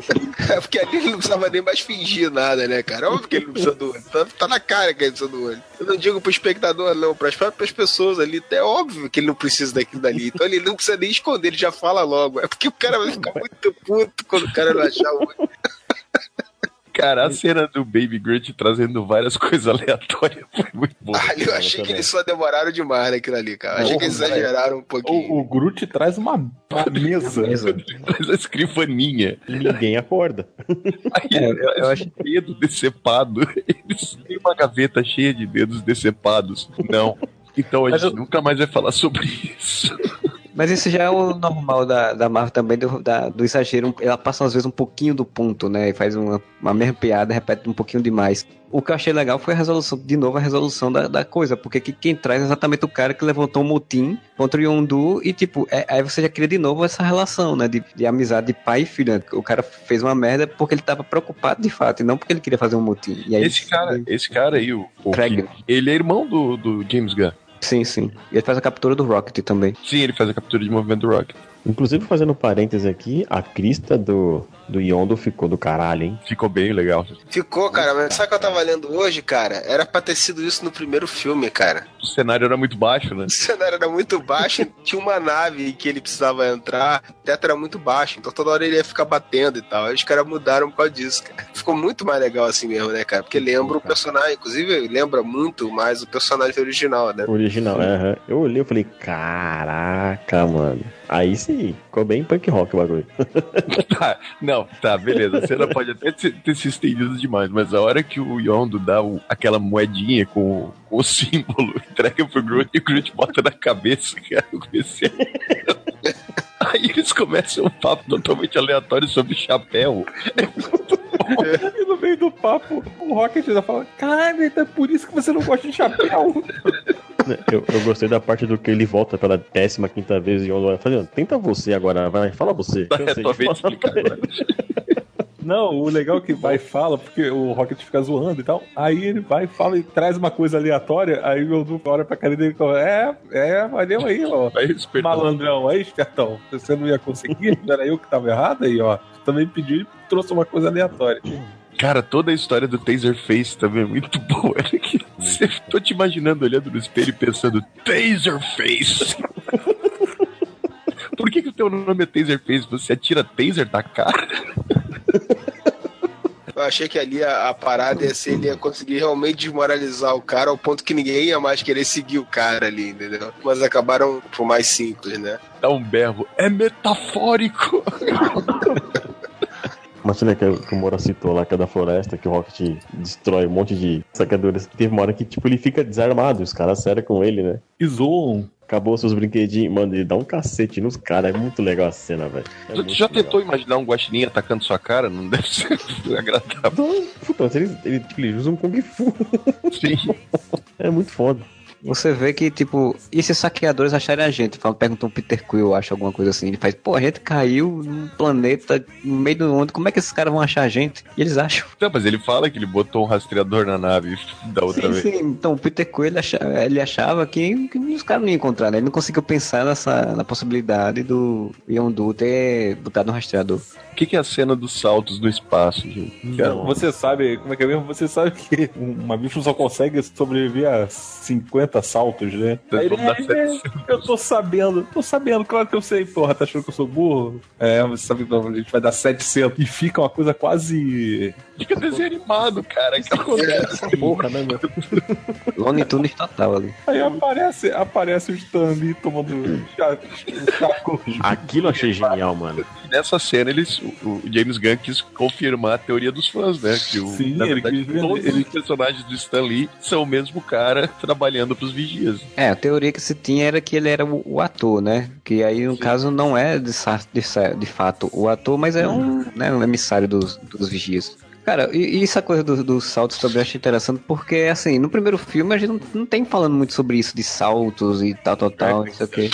É porque ali ele não precisava nem mais fingir nada, né, cara? Óbvio que ele não precisa do olho. Tá, tá na cara que ele precisa do olho. Eu não digo pro espectador, não, pras próprias pessoas ali. É óbvio que ele não precisa daquilo dali. Então ele não precisa nem esconder, ele já fala logo. É porque o cara vai ficar muito puto quando o cara não achar o olho. Cara, a cena do Baby Grunt trazendo várias coisas aleatórias foi muito boa. Ah, eu achei que eles só demoraram demais naquilo ali, cara. Achei que eles exageraram um pouquinho. O, o Groot traz uma, uma mesa. Traz a escrivaninha. Ninguém acorda. Aí É, eu- eu acho- dedo decepado. Eles têm uma gaveta cheia de dedos decepados. Não. Então a Mas gente eu- nunca mais vai falar sobre isso. Mas isso já é o normal da, da Marvel também, do, da- do exagero. Ela passa às vezes um pouquinho do ponto, né? E faz uma, uma mesma piada, repete um pouquinho demais. O que eu achei legal foi a resolução, de novo, a resolução da, da coisa, porque que, quem traz é exatamente o cara que levantou um motim contra o Yondu e, tipo, é- aí você já cria de novo essa relação, né? De, de amizade de pai e filho. né? O cara fez uma merda porque ele tava preocupado de fato, e não porque ele queria fazer um motim. E aí, Esse cara, esse cara aí, o, o Craig. ele é irmão do, do James Gunn. Sim, sim. E ele faz a captura do Rocket também. Sim, ele faz a captura de movimento do Rocket. Inclusive, fazendo parênteses aqui, a crista do, do Yondo ficou do caralho, hein? Ficou bem legal. Ficou, cara, mas sabe o que eu tava lendo hoje, cara? Era pra ter sido isso no primeiro filme, cara. O cenário era muito baixo, né? O cenário era muito baixo, tinha uma nave que ele precisava entrar, o teto era muito baixo, então toda hora ele ia ficar batendo e tal. Aí os caras mudaram por causa disso, cara. Ficou muito mais legal assim mesmo, né, cara? Porque lembra o personagem, inclusive lembra muito mais o personagem original, né? O Original, aham. Eu olhei e falei, caraca, mano. Aí sim, ficou bem punk rock o bagulho. Tá, não, tá, beleza. A cena pode até ter, ter se estendido demais, mas a hora que o Yondo dá o- aquela moedinha com, com o símbolo, entrega pro Groot e o Groot bota na cabeça, cara, eu comecei. Aí eles começam um papo totalmente aleatório sobre chapéu. E no meio do papo, o Rocket já fala: Caralho, então é por isso que você não gosta de chapéu. Eu, eu gostei da parte do que ele volta pela décima quinta vez e eu falando, tenta você agora, vai, fala você. É tua vez de explicar agora. Não, o legal é que vai e fala, porque o Rocket fica zoando e tal. Aí ele vai e fala e traz uma coisa aleatória. Aí o Edu olha pra cara dele e fala: É, é, valeu aí, ó. Aí, espertão. Malandrão, aí, espertão. Você não ia conseguir? Não era eu que tava errado aí, ó. Também pediu e trouxe uma coisa aleatória. Cara, toda a história do Taserface também é muito boa. É que você- tô te imaginando olhando no espelho e pensando, Taserface! Por que, que o teu nome é Taserface? Você atira taser da cara? Eu achei que ali a, a parada ia ser ele ia conseguir realmente desmoralizar o cara ao ponto que ninguém ia mais querer seguir o cara ali, entendeu? Mas acabaram por mais simples, né? Dá um berro. É metafórico! Uma cena que, que o Mora citou lá, que é da floresta, que o Rocket destrói um monte de saqueadores. Teve uma hora que, tipo, ele fica desarmado, os caras sério com ele, né? E zoam. Acabou seus brinquedinhos, mano, ele dá um cacete nos caras. É muito legal a cena, velho. É já legal. tentou imaginar um guaxinim atacando sua cara? Não deve ser agradável. Então, puta, mas ele, ele, tipo, ele usa um Kung Fu. Sim. É muito foda. Você vê que, tipo, e se os saqueadores acharem a gente? Falam, perguntam o Peter Quill, acho alguma coisa assim. Ele faz, pô, a gente caiu num planeta no meio do mundo, como é que esses caras vão achar a gente? E eles acham. Não, mas ele fala que ele botou um rastreador na nave da outra Sim, vez. sim. Então, o Peter Quill, ele achava, ele achava que, que os caras não iam encontrar, né? Ele não conseguiu pensar nessa, na possibilidade do Yondu ter botado no rastreador. O que, que é a cena dos saltos no espaço, gente? Cara, Você sabe, como é que é mesmo? Você sabe que uma bicho só consegue sobreviver a 50 saltos, né? Aí ele, dar é, eu tô sabendo, tô sabendo, claro que eu sei, porra, tá achando que eu sou burro? É, você sabe que a gente vai dar 700 e fica uma coisa quase. Fica desenho animado, cara. Que acontece? Porra, né, meu? Lone Tunes total ali. Aí aparece, aparece o Stanley tomando chá, chá com os Aquilo eu achei genial, mano. Nessa cena, eles, o, o James Gunn quis confirmar a teoria dos fãs, né? Que o, Sim, na ele verdade, quis ver- todos ele- os personagens do Stan Lee são o mesmo cara trabalhando pros vigias. É, a teoria que se tinha era que ele era o, o ator, né? Que aí, no caso, não é de, de, de fato o ator, mas é um, né, um emissário dos, dos vigias. Cara, e, e essa coisa dos dos saltos também eu acho interessante, porque, assim, no primeiro filme a gente não, não tem falando muito sobre isso, de saltos e tal, tal, tal, não sei o quê.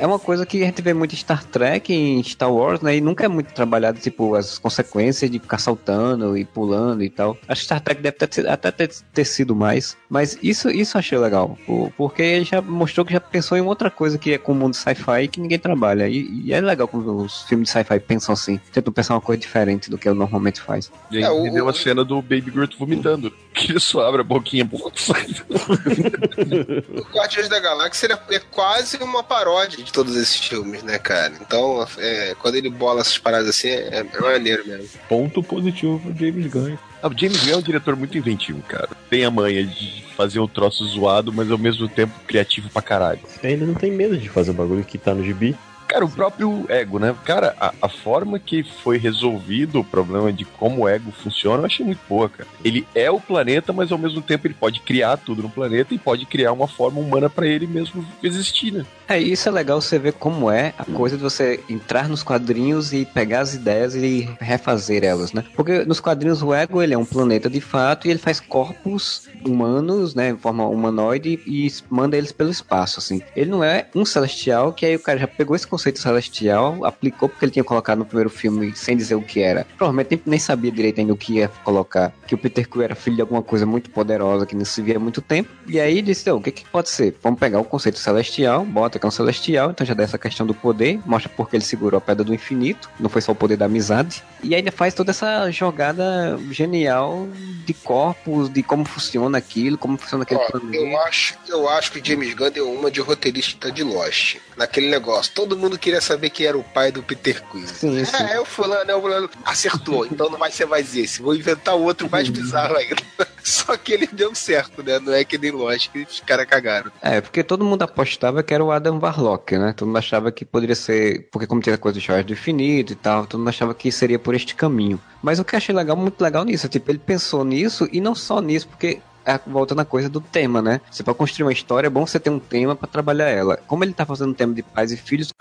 É uma coisa que a gente vê muito em Star Trek, em Star Wars, né? E nunca é muito trabalhado, tipo, as consequências de ficar saltando e pulando e tal. Acho que Star Trek deve ter, até ter, ter sido mais. Mas isso, isso eu achei legal. por- Porque ele já mostrou que já pensou em outra coisa que é com o mundo sci-fi que ninguém trabalha. E, e é legal quando os filmes de sci-fi pensam assim. Tentam pensar uma coisa diferente do que ele normalmente faz. E aí É, o- deu a cena do Baby Groot vomitando. Que ele só abre a boquinha. O Guardiões da Galáxia ele é, é quase uma paródia de todos esses filmes, né, cara? Então, é, quando ele bola essas paradas assim, é, é maneiro mesmo. ponto positivo pro James Gunn. Ah, o James Gunn é um diretor muito inventivo, cara. Tem a manha de fazer um troço zoado, mas ao mesmo tempo criativo pra caralho. Ele não tem medo de fazer o bagulho que tá no gibi. Cara, o próprio ego, né? Cara, a, a forma que foi resolvido o problema de como o ego funciona, eu achei muito boa, cara. Ele é o planeta, mas ao mesmo tempo ele pode criar tudo no planeta e pode criar uma forma humana pra ele mesmo existir, né? É, isso é legal você ver como é a coisa de você entrar nos quadrinhos e pegar as ideias e refazer elas, né? Porque nos quadrinhos o Ego, ele é um planeta de fato e ele faz corpos humanos, né, em forma humanoide e manda eles pelo espaço, assim. Ele não é um celestial, que aí o cara já pegou esse conceito celestial, aplicou porque ele tinha colocado no primeiro filme sem dizer o que era. Provavelmente nem, sabia direito ainda o que ia colocar, que o Peter Quill era filho de alguma coisa muito poderosa que não se via há muito tempo. E aí disse, "Ô, o que que pode ser? Vamos pegar o conceito celestial, bota que é um celestial, então já dá essa questão do poder, mostra porque ele segurou a pedra do infinito, não foi só o poder da amizade. E ainda faz toda essa jogada genial de corpos, de como funciona aquilo, como funciona aquele Ó, planeta. eu, acho, eu acho que o James Gunn deu uma de roteirista de Lost. Naquele negócio. Todo mundo queria saber quem era o pai do Peter Quill. Sim, sim. É, é o fulano, é o fulano. Acertou, então não vai ser mais esse. Vou inventar outro mais bizarro ainda. Só que ele deu certo, né? Não é que nem Lost que os caras cagaram. É, porque todo mundo apostava que era o Adam Warlock, né? Todo mundo achava que poderia ser. Porque, como tinha coisa de Joias do Infinito e tal, todo mundo achava que seria por este caminho. Mas o que eu achei legal, muito legal nisso, é, tipo, ele pensou nisso e não só nisso, porque. é, Voltando à coisa do tema, né? Você para construir uma história é bom você ter um tema pra trabalhar ela. Como ele tá fazendo um tema de pais e filhos,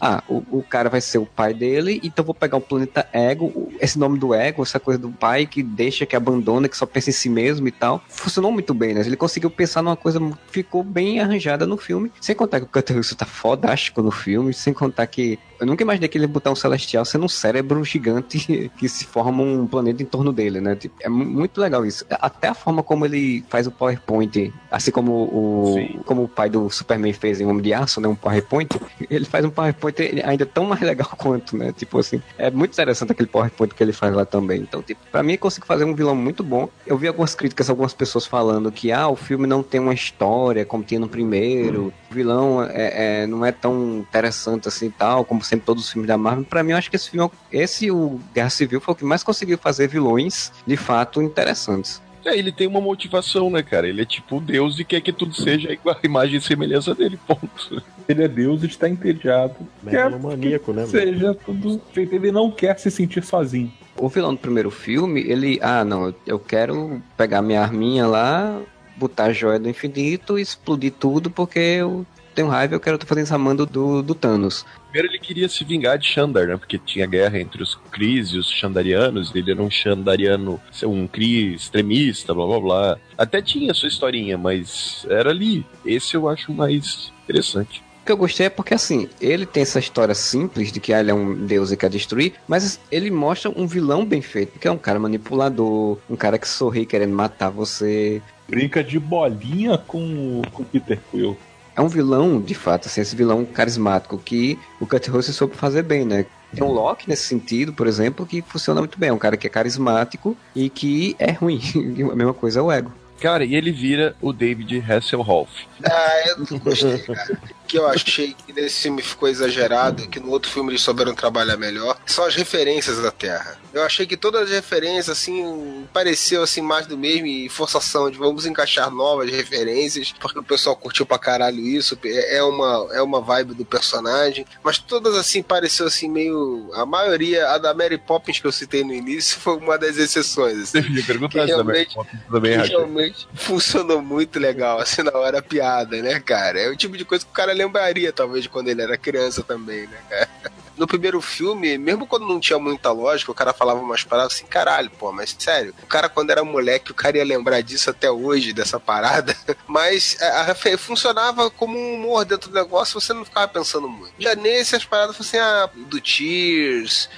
ah, o, o cara vai ser o pai dele, então vou pegar o planeta Ego, esse nome do ego, essa coisa do pai que deixa, que abandona, que só pensa em si mesmo e tal. Funcionou muito bem, né? Ele conseguiu pensar numa coisa, ficou bem arranjada no filme, sem contar que o Cutter Russell tá fodástico no filme, sem contar que eu nunca imaginei que ele ia botar um celestial sendo um cérebro gigante que se forma um planeta em torno dele, né? Tipo, é muito legal isso. Até a forma como ele faz o PowerPoint, assim como o, como o pai do Superman fez em Homem de Aço, né? Um PowerPoint, ele faz um PowerPoint ainda tão mais legal quanto, né? Tipo assim, é muito interessante aquele PowerPoint que ele faz lá também. Então, tipo, pra mim, ele consegue fazer um vilão muito bom. Eu vi algumas críticas, algumas pessoas falando que, ah, o filme não tem uma história como tinha no primeiro, o vilão é, é, não é tão interessante assim tal, como sempre todos os filmes da Marvel. Pra mim, eu acho que esse filme, esse, o Guerra Civil, foi o que mais conseguiu fazer vilões, de fato, interessantes. É, ele tem uma motivação, né, cara? Ele é tipo Deus e quer que tudo seja igual a imagem e semelhança dele, ponto. Ele é Deus e está entediado. Quer maníaco, né? Seja tudo feito. Ele não quer se sentir sozinho. O vilão do primeiro filme, ele, ah, não, eu quero pegar minha arminha lá, botar a joia do infinito e explodir tudo porque eu tenho raiva e eu quero estar fazendo essa mando do, do Thanos. Primeiro ele queria se vingar de Xandar, né? Porque tinha guerra entre os Cris e os Xandarianos. Ele era um Xandariano, um Cri extremista, blá blá blá. Até tinha sua historinha, mas era ali. Esse eu acho mais interessante. O que eu gostei é porque, assim, ele tem essa história simples de que ah, ele é um deus e quer destruir, mas ele mostra um vilão bem feito, que é um cara manipulador, um cara que sorri querendo matar você. Brinca de bolinha com o Peter Quill é um vilão, de fato, assim, esse vilão carismático que o Kurt Russell soube fazer bem, né? Tem um Loki nesse sentido, por exemplo, que funciona muito bem. É um cara que é carismático e que é ruim. a mesma coisa é o ego. Cara, e ele vira o David Hasselhoff. Ah, eu não gostei, cara. que eu achei que nesse filme ficou exagerado, que no outro filme eles souberam trabalhar melhor, são as referências da Terra. Eu achei que todas as referências, assim, pareceu assim mais do mesmo e forçação de vamos encaixar novas referências, porque o pessoal curtiu pra caralho isso, é uma, é uma vibe do personagem, mas todas assim pareceu assim meio. A maioria, a da Mary Poppins que eu citei no início, foi uma das exceções. Assim, Você perguntar da Mary Poppins também, realmente funcionou muito legal, assim, na hora a piada, né, cara? É o tipo de coisa que o cara lembraria, talvez, de quando ele era criança também, né, cara? No primeiro filme, mesmo quando não tinha muita lógica, o cara falava umas paradas assim, caralho, pô, mas sério, o cara quando era moleque, o cara ia lembrar disso até hoje, dessa parada, mas a, a, funcionava como um humor dentro do negócio, você não ficava pensando muito. Já nesse, as paradas assim, ah, do Tears,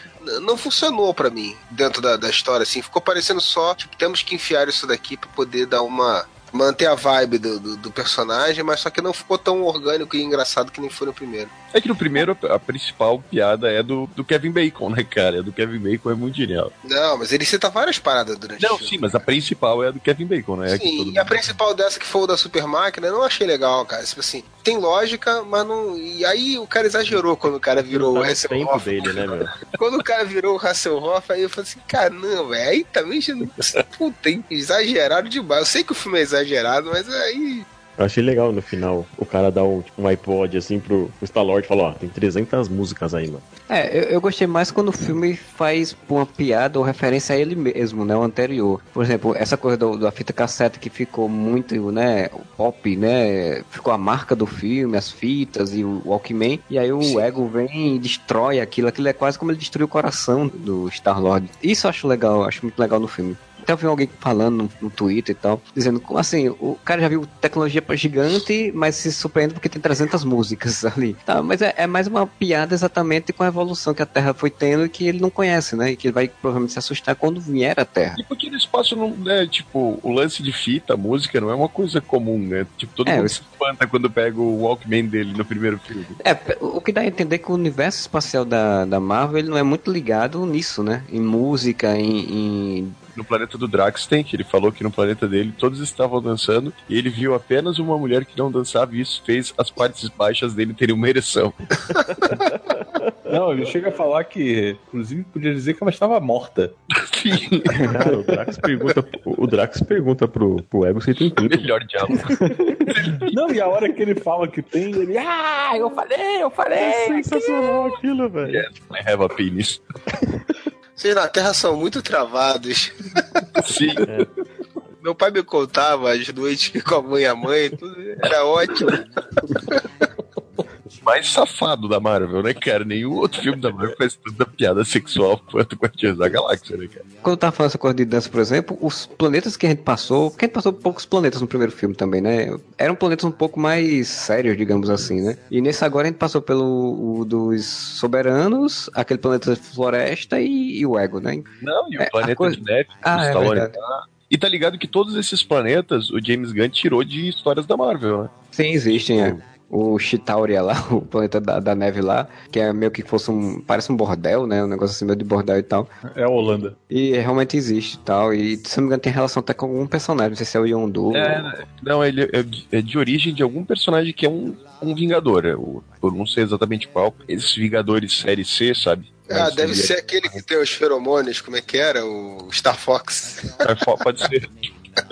não funcionou para mim dentro da, da história, assim. Ficou parecendo só, tipo, temos que enfiar isso daqui para poder dar uma manter a vibe do, do, do, personagem, mas só que não ficou tão orgânico e engraçado que nem foi no primeiro. É que no primeiro a principal piada é do, do Kevin Bacon, né, cara? Do Kevin Bacon é muito genial. Não, mas ele cita várias paradas durante Não, o filme. sim, mas a principal é a do Kevin Bacon, né? É sim, e a principal dessa que foi o da Super Máquina, eu não achei legal, cara. Tipo assim, tem lógica, mas não. E aí o cara exagerou quando o cara virou o Hasselhoff. dele, né, meu? quando o cara virou o Hasselhoff, aí eu falei assim, cara, não, velho. Aí também. Puta, exagerado demais. Eu sei que o filme é exagerado, mas aí eu achei legal no final o cara dar um, tipo, um iPod assim pro, pro Star-Lord e falar, ó, tem 300 músicas aí, mano. É, eu, eu, gostei mais quando o filme faz uma piada ou referência a ele mesmo, né, o anterior. Por exemplo, essa coisa do, da fita cassete que ficou muito, né, pop, né, ficou a marca do filme, as fitas e o Walkman, e aí o Sim. Ego vem e destrói aquilo, aquilo é quase como ele destruiu o coração do Star-Lord. Isso eu acho legal, acho muito legal no filme até ouvi alguém falando no, no, Twitter e tal, dizendo assim, o cara já viu tecnologia gigante, mas se surpreende porque tem 300 músicas ali. Tá, mas é, é, mais uma piada exatamente com a evolução que a Terra foi tendo e que ele não conhece, né? E que ele vai provavelmente se assustar quando vier a Terra. E porque no espaço não, né, tipo, o lance de fita, música, não é uma coisa comum, né? Tipo, todo é, mundo se espanta quando pega o Walkman dele no primeiro filme. É, o que dá a entender é que o universo espacial da, da Marvel ele não é muito ligado nisso, né? Em música, em, em no planeta do Drax tem, que ele falou que no planeta dele todos estavam dançando e ele viu apenas uma mulher que não dançava e isso fez as partes baixas dele terem uma ereção. Não, ele chega a falar que, inclusive, podia dizer que ela estava morta. Sim. Cara, o Drax pergunta, o Drax pergunta pro, pro Ego se tem pinto. Melhor diálogo. Não, e a hora que ele fala que tem, ele, ah, eu falei, eu falei. É sensacional aquilo, velho. Yes, I have a penis. Vocês na Terra são muito travados. Sim. É. Meu pai me contava as noites com a mãe e a mãe, tudo era ótimo. Mais safado da Marvel, né, cara? Nenhum outro filme da Marvel faz tanta piada sexual quanto Guardiões da Galáxia, né, cara? Quando eu tava falando essa coisa de dança, por exemplo, os planetas que a gente passou, porque a gente passou poucos planetas no primeiro filme também, né? Eram planetas um pouco mais sérios, digamos assim, né? E nesse agora a gente passou pelo dos soberanos, aquele planeta floresta e, e o ego, né? Não, e o É, planeta coisa- de neve, Ah, o é Stallone verdade. E tá ligado que todos esses planetas o James Gunn tirou de histórias da Marvel, né? Sim, existem, é. O Chitauria lá, o planeta da, da neve lá, que é meio que fosse um. Parece um bordel, né? Um negócio assim meio de bordel e tal. É a Holanda. E realmente existe e tal. E se não me engano, tem relação até com algum personagem. Não sei se é o Yondu. É, não, ele é de- é de origem de algum personagem que é um, um Vingador. é o- Eu não sei exatamente qual. Esses Vingadores série C, sabe? Ah, Mas deve é- ser aquele que tem os feromônios, como é que era? O Star Fox. Star Fo- pode ser.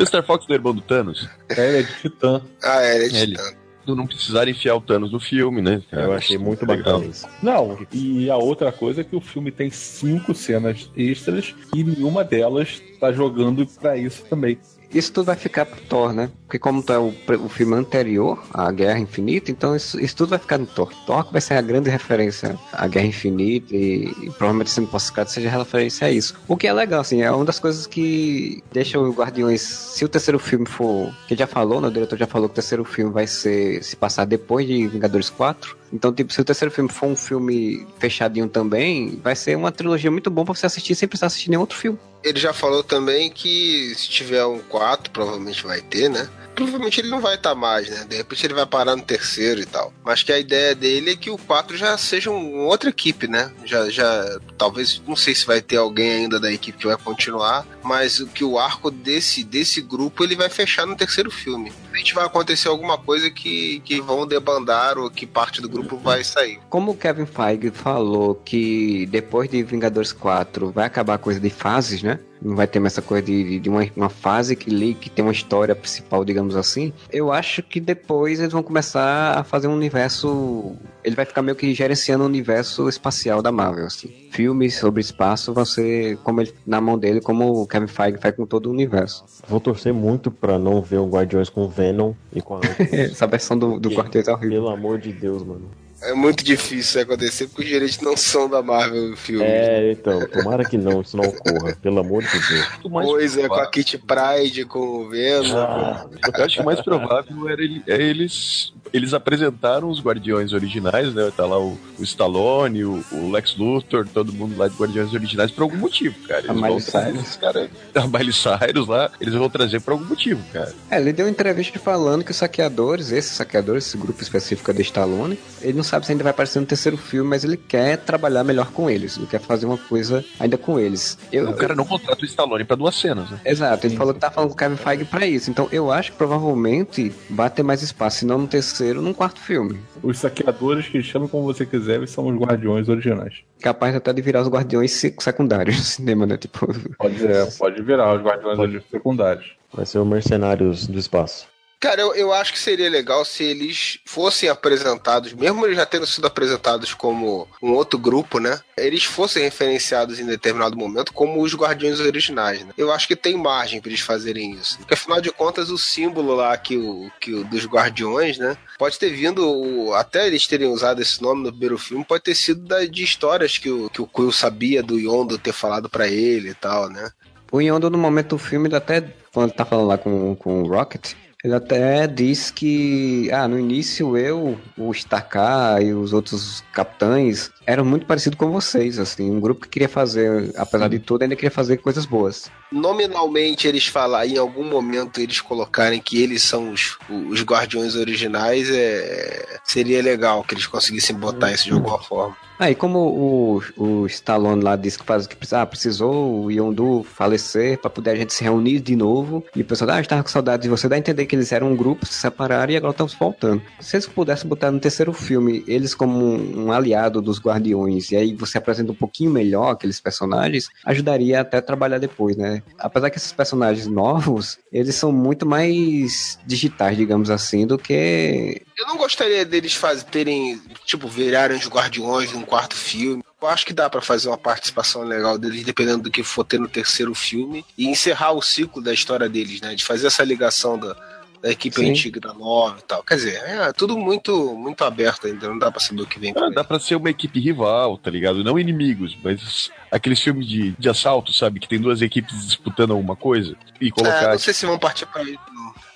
O Star Fox do irmão do Thanos. É, ele é de Titã. Ah, é, ele é de Ele. Titã. Não precisar enfiar o Thanos no filme, né? cara? Eu achei muito Legal. bacana isso. Não, e a outra coisa é que o filme tem cinco cenas extras e nenhuma delas tá jogando pra isso também. Isso tudo vai ficar pro Thor, né? Porque como é o, o filme anterior, a Guerra Infinita, então isso, isso tudo vai ficar no Thor. Thor vai ser a grande referência à Guerra Infinita e, e provavelmente sendo pós-crédito seja referência a isso. O que é legal, assim, é uma das coisas que deixa o Guardiões, se o terceiro filme for, que já falou, né, o diretor já falou que o terceiro filme vai ser se passar depois de Vingadores 4, então, tipo, se o terceiro filme for um filme fechadinho também, vai ser uma trilogia muito bom pra você assistir sem precisar assistir nenhum outro filme. Ele já falou também que se tiver um 4, provavelmente vai ter, né? Provavelmente ele não vai estar mais, né? De repente ele vai parar no terceiro e tal. Mas que a ideia dele é que o 4 já seja um, outra equipe, né? Já, já, talvez, não sei se vai ter alguém ainda da equipe que vai continuar, mas que o arco desse, desse grupo ele vai fechar no terceiro filme. A gente vai acontecer alguma coisa que, que vão debandar ou que parte do grupo vai sair. Como o Kevin Feige falou que depois de Vingadores 4 vai acabar a coisa de fases, né? Não vai ter mais essa coisa de, de uma, uma fase que, li, que tem uma história principal, digamos assim. Eu acho que depois eles vão começar a fazer um universo. Ele vai ficar meio que gerenciando o universo espacial da Marvel, assim. Filmes sobre espaço vão ser como ele, na mão dele, como o Kevin Feige faz com todo o universo. Vou torcer muito pra não ver o Guardiões com Venom e com a Essa versão do, do Quarteto é horrível. Pelo amor de Deus, mano. É muito difícil isso acontecer porque os direitos não são da Marvel o filme. É, então, tomara que não, isso não ocorra. Pelo amor de Deus. Pois é, com a Kit Pride, com o Venom. Ah, Eu acho que o mais provável era ele- é eles. Eles apresentaram os Guardiões originais, né? Tá lá o, o Stallone, o, o Lex Luthor, todo mundo lá de Guardiões originais por algum motivo, cara. Eles A Miley Cyrus. cara, a Miley Cyrus lá, eles vão trazer por algum motivo, cara. É, ele deu uma entrevista falando que os saqueadores, esses saqueadores, esse grupo específico é de Stallone, ele não sabe se ainda vai aparecer no terceiro filme, mas ele quer trabalhar melhor com eles, ele quer fazer uma coisa ainda com eles. Eu, O cara não contrata o Stallone pra duas cenas, né? Exato, ele falou que tá falando com o Kevin Feige pra isso, então eu acho que provavelmente vai ter mais espaço, se não no terceiro, num quarto filme. Os saqueadores, que chamem como você quiser, são os guardiões originais. Capaz até de virar os guardiões sec- secundários no cinema, né? Tipo, Pode, é, pode virar os guardiões secundários. vai ser o Mercenários do Espaço. Cara, eu, eu acho que seria legal se eles fossem apresentados, mesmo eles já tendo sido apresentados como um outro grupo, né? Eles fossem referenciados em determinado momento como os Guardiões originais, né? Eu acho que tem margem para eles fazerem isso. Porque afinal de contas, o símbolo lá que o, que o dos Guardiões, né? Pode ter vindo, o- até eles terem usado esse nome no primeiro filme, pode ter sido da- de histórias que o, que o Quill sabia do Yondo ter falado para ele e tal, né? O Yondo, no momento do filme, até, quando ele tá falando lá com, com o Rocket, ele até diz que, ah, no início eu, o Starkar e os outros capitães eram muito parecidos com vocês, assim, um grupo que queria fazer, apesar de tudo, ainda queria fazer coisas boas. nominalmente eles falarem em algum momento eles colocarem que eles são os, os guardiões originais é seria legal que eles conseguissem botar isso de alguma forma Ah, e como o, o Stallone lá disse que, faz, que ah, precisou o Yondu falecer pra poder a gente se reunir de novo, e o pessoal, ah, estava com saudade de você, dá a entender que eles eram um grupo, se separaram e agora estão se voltando. Se eles pudessem botar no terceiro filme eles como um, um aliado dos Guardiões, e aí você apresenta um pouquinho melhor aqueles personagens, ajudaria até a trabalhar depois, né? Apesar que esses personagens novos, eles são muito mais digitais, digamos assim, do que eu não gostaria deles faz, terem tipo virarem os guardiões num quarto filme eu acho que dá pra fazer uma participação legal deles, dependendo do que for ter no terceiro filme, e encerrar o ciclo da história deles, né? De fazer essa ligação da, da equipe Sim. antiga da nova e tal. Quer dizer, é tudo muito, muito aberto ainda, não dá pra saber o que vem Ah, dá pra ser uma equipe rival, tá ligado? Não inimigos, mas aqueles filmes de, de assalto, sabe? Que tem duas equipes disputando alguma coisa. E É, colocar. não sei se vão partir pra isso.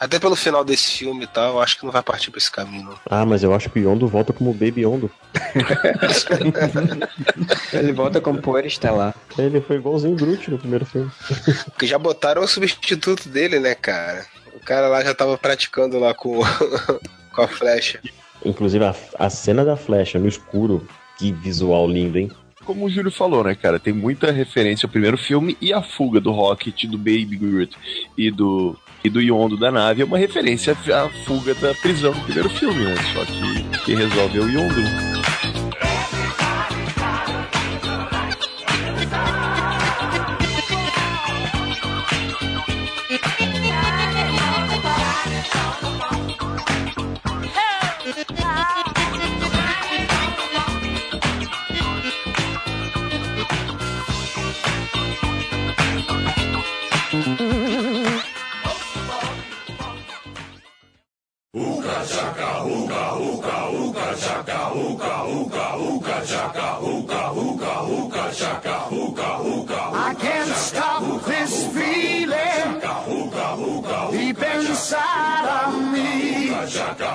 Até pelo final desse filme e tal, eu acho que não vai partir pra esse caminho, não. Ah, mas eu acho que o Yondo volta como Baby Yondo. Ele volta como poeira estelar. Ele foi igualzinho o Groot no primeiro filme. Porque já botaram o substituto dele, né, cara? O cara lá já tava praticando lá com, com a flecha. Inclusive a, a cena da flecha no escuro, que visual lindo, hein? Como o Júlio falou, né, cara? Tem muita referência ao primeiro filme e a fuga do Rocket, do Baby Groot e do, e do Yondo da nave é uma referência à fuga da prisão do primeiro filme, né? Só que quem resolve o Yondo.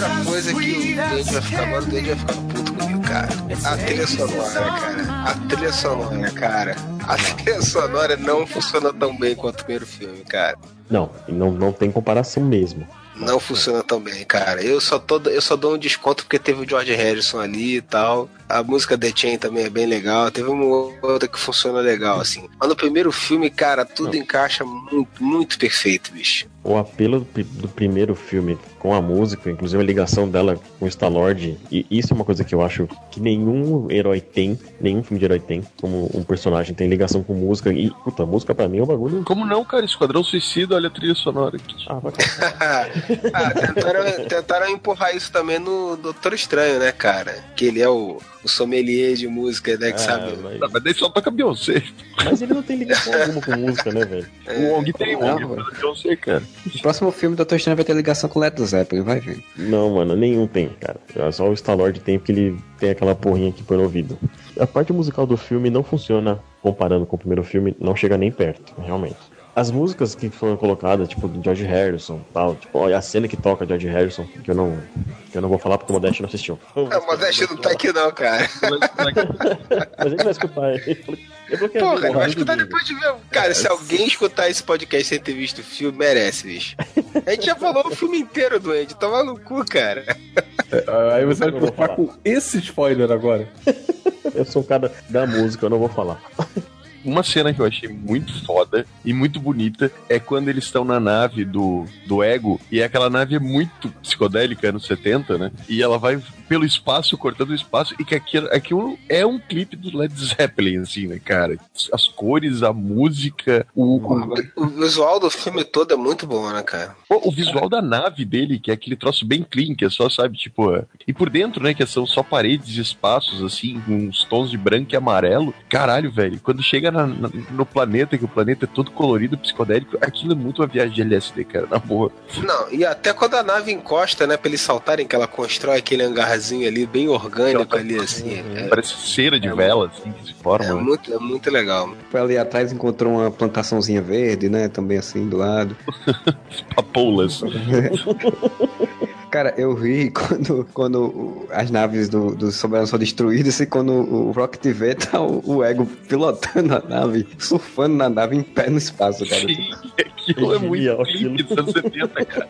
Outra coisa que o Dede vai ficar agora, o Dede vai ficar puto comigo, cara. A trilha sonora, cara. A trilha sonora, cara. A trilha sonora não funciona tão bem quanto o primeiro filme, cara. Não, não, não tem comparação mesmo. Não funciona tão bem, cara. Eu só, tô, eu só dou um desconto porque teve o George Harrison ali e tal. A música The Chain também é bem legal. Teve uma outra que funciona legal, assim. Mas no primeiro filme, cara, tudo encaixa muito, muito perfeito, bicho. O apelo do, do primeiro filme com a música, inclusive a ligação dela com o Star-Lord, e isso é uma coisa que eu acho que nenhum herói tem, nenhum filme de herói tem, como um personagem tem ligação com música, e, puta, música pra mim é um bagulho... Como não, cara? Esquadrão Suicida, olha a trilha sonora aqui. Ah, vai ah, tentaram, tentaram empurrar isso também no Doutor Estranho, né, cara? Que ele é o, o sommelier de música, né, que sabe? mas, Ah, mas daí só toca Beyoncé. mas ele não tem ligação alguma com música, né, velho? O Wong tem, o não, Wong Beyoncé, cara. O próximo filme do Doutor Estranho vai ter ligação com Led Zeppelin, vai ver. Não, mano, nenhum tem, cara. Só o Star-Lord tem porque ele tem aquela porrinha aqui por ouvido. A parte musical do filme não funciona comparando com o primeiro filme, não chega nem perto, realmente. As músicas que foram colocadas, tipo, do George Harrison tal, tipo, olha a cena que toca George Harrison, que eu não, que eu não vou falar porque o Modeste não assistiu. É, o Modeste não tá aqui não, cara. Mas ele vai escutar. Ele que é Porra, bem vai escutar depois de ver. Cara, se alguém escutar esse podcast sem ter visto o filme, merece, bicho. A gente já falou o filme inteiro do Andy, toma no cu, cara. Ah, Aí você vai Eu preocupar com esse spoiler agora. Eu sou um cara da música, eu não vou falar. Uma cena que eu achei muito foda e muito bonita é quando eles estão na nave do, do Ego, e aquela nave é muito psicodélica, anos 70, né? E ela vai pelo espaço, cortando o espaço, e que aquilo, aquilo é um clipe do Led Zeppelin, assim, né, cara? As cores, a música, o, o, O visual do filme todo é muito bom, né, cara? Pô, o visual da nave dele, que é aquele troço bem clean, que é só, sabe, tipo. E por dentro, né, que são só paredes e espaços, assim, com uns tons de branco e amarelo. Caralho, velho, quando chega na- na- no planeta, que o planeta é todo colorido, psicodélico, aquilo é muito uma viagem de LSD, cara, na boa. Não, e até quando a nave encosta, né, pra eles saltarem, que ela constrói aquele hangarzinho ali, bem orgânico ali, assim. É, Parece cera de vela, assim, que se forma. é né? muito, é muito legal. Foi ali atrás encontrou uma plantaçãozinha verde, né? Também assim do lado. Papoulas. Cara, eu ri quando, quando as naves do, do Soberano são destruídas e quando o Rocket vê, tá o, o Ego pilotando a nave, surfando na nave em pé no espaço, cara. Sim, aquilo é muito Genial clean dos anos 70, cara.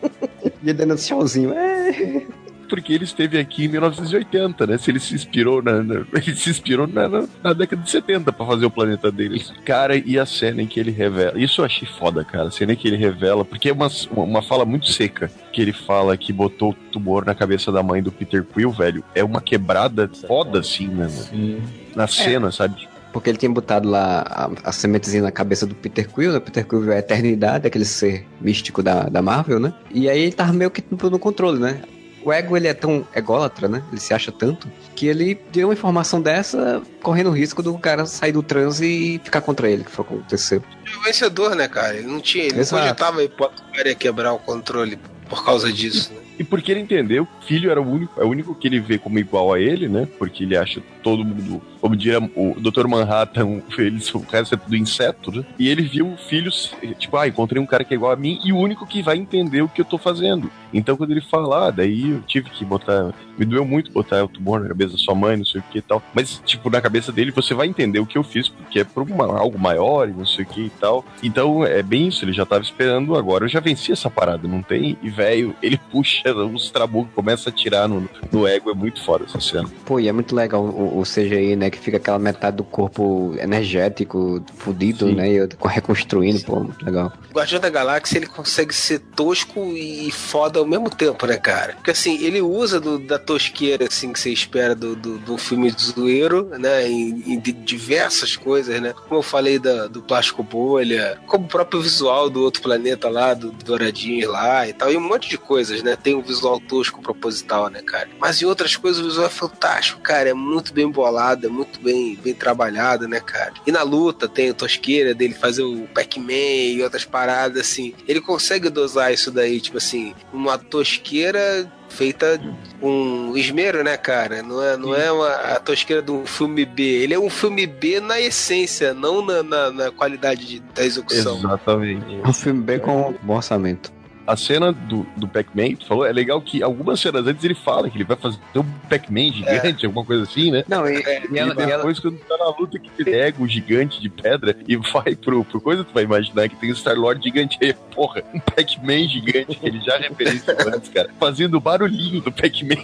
E dando esse tchauzinho. É. porque ele esteve aqui em 1980, né? Se ele se inspirou na, na- ele se inspirou na, na- na década de 70 pra fazer o planeta dele. Cara, e a cena em que ele revela, isso eu achei foda, cara. A cena em que ele revela, porque é uma, uma fala muito seca, que ele fala que botou o tumor na cabeça da mãe do Peter Quill, velho. É uma quebrada foda assim, né? mano? Sim. Na cena, sabe? Porque ele tinha botado lá a, a sementezinha na cabeça do Peter Quill, né? Peter Quill é a eternidade, aquele ser místico da, da Marvel, né? E aí ele tava meio que no, no controle, né? O ego, ele é tão ególatra, né? Ele se acha tanto, que ele deu uma informação dessa, correndo o risco do cara sair do transe e ficar contra ele, que foi o que aconteceu. É o vencedor, né, cara? Ele não tinha. Ele não Exato. cogitava a hipótese que o cara ia quebrar o controle por causa disso, né? E porque ele entendeu que o filho era o único, é o único que ele vê como igual a ele, né? Porque ele acha todo mundo, como diria o Dr. Manhattan, eles, o resto é inseto, né? E ele viu o filho, tipo, ah, encontrei um cara que é igual a mim e o único que vai entender o que eu tô fazendo. Então quando ele fala, ah, daí eu tive que botar, me doeu muito botar o tumor na cabeça da sua mãe, não sei o que e tal. Mas, tipo, na cabeça dele você vai entender o que eu fiz, porque é por uma- algo maior e não sei o que e tal. Então é bem isso, ele já tava esperando, agora eu já venci essa parada, não tem? E, velho, ele puxa os trabucos, começa a tirar no, no ego, é muito foda essa cena. Pô, e é muito legal o, o CGI, né? Que fica aquela metade do corpo energético, fudido, Sim. né? E reconstruindo, pô, muito legal. O Guardião da Galáxia ele consegue ser tosco e foda ao mesmo tempo, né, cara? Porque assim, ele usa do- da tosqueira assim que você espera do, do, do filme de zoeiro, né? Em, em di- diversas coisas, né? Como eu falei da, do plástico bolha, como o próprio visual do outro planeta lá, do, do Douradinho lá e tal, e um monte de coisas, né? Tem um visual tosco proposital, né, cara? Mas em outras coisas o visual é fantástico, cara. É muito bem bolado, é muito bem, bem trabalhado, né, cara? E na luta tem a tosqueira dele fazer o Pac-Man e outras paradas, assim. Ele consegue dosar isso daí, tipo assim, uma tosqueira feita com esmero, né, cara? Não é, não é uma, a tosqueira de um filme B. Ele é um filme B na essência, não na, na, na qualidade de- da execução. Exatamente. Um filme bem com bom orçamento. A cena do, do Pac-Man, tu falou, é legal que algumas cenas antes ele fala que ele vai fazer um Pac-Man gigante, alguma coisa assim, né? Não, e, É, e ela, e e ela- depois, quando tá na luta que ele pega o gigante de pedra e vai pro, pro coisa, tu vai imaginar que tem o Star-Lord gigante aí, porra, um Pac-Man gigante, que ele já referenciou antes, cara, fazendo o barulhinho do Pac-Man.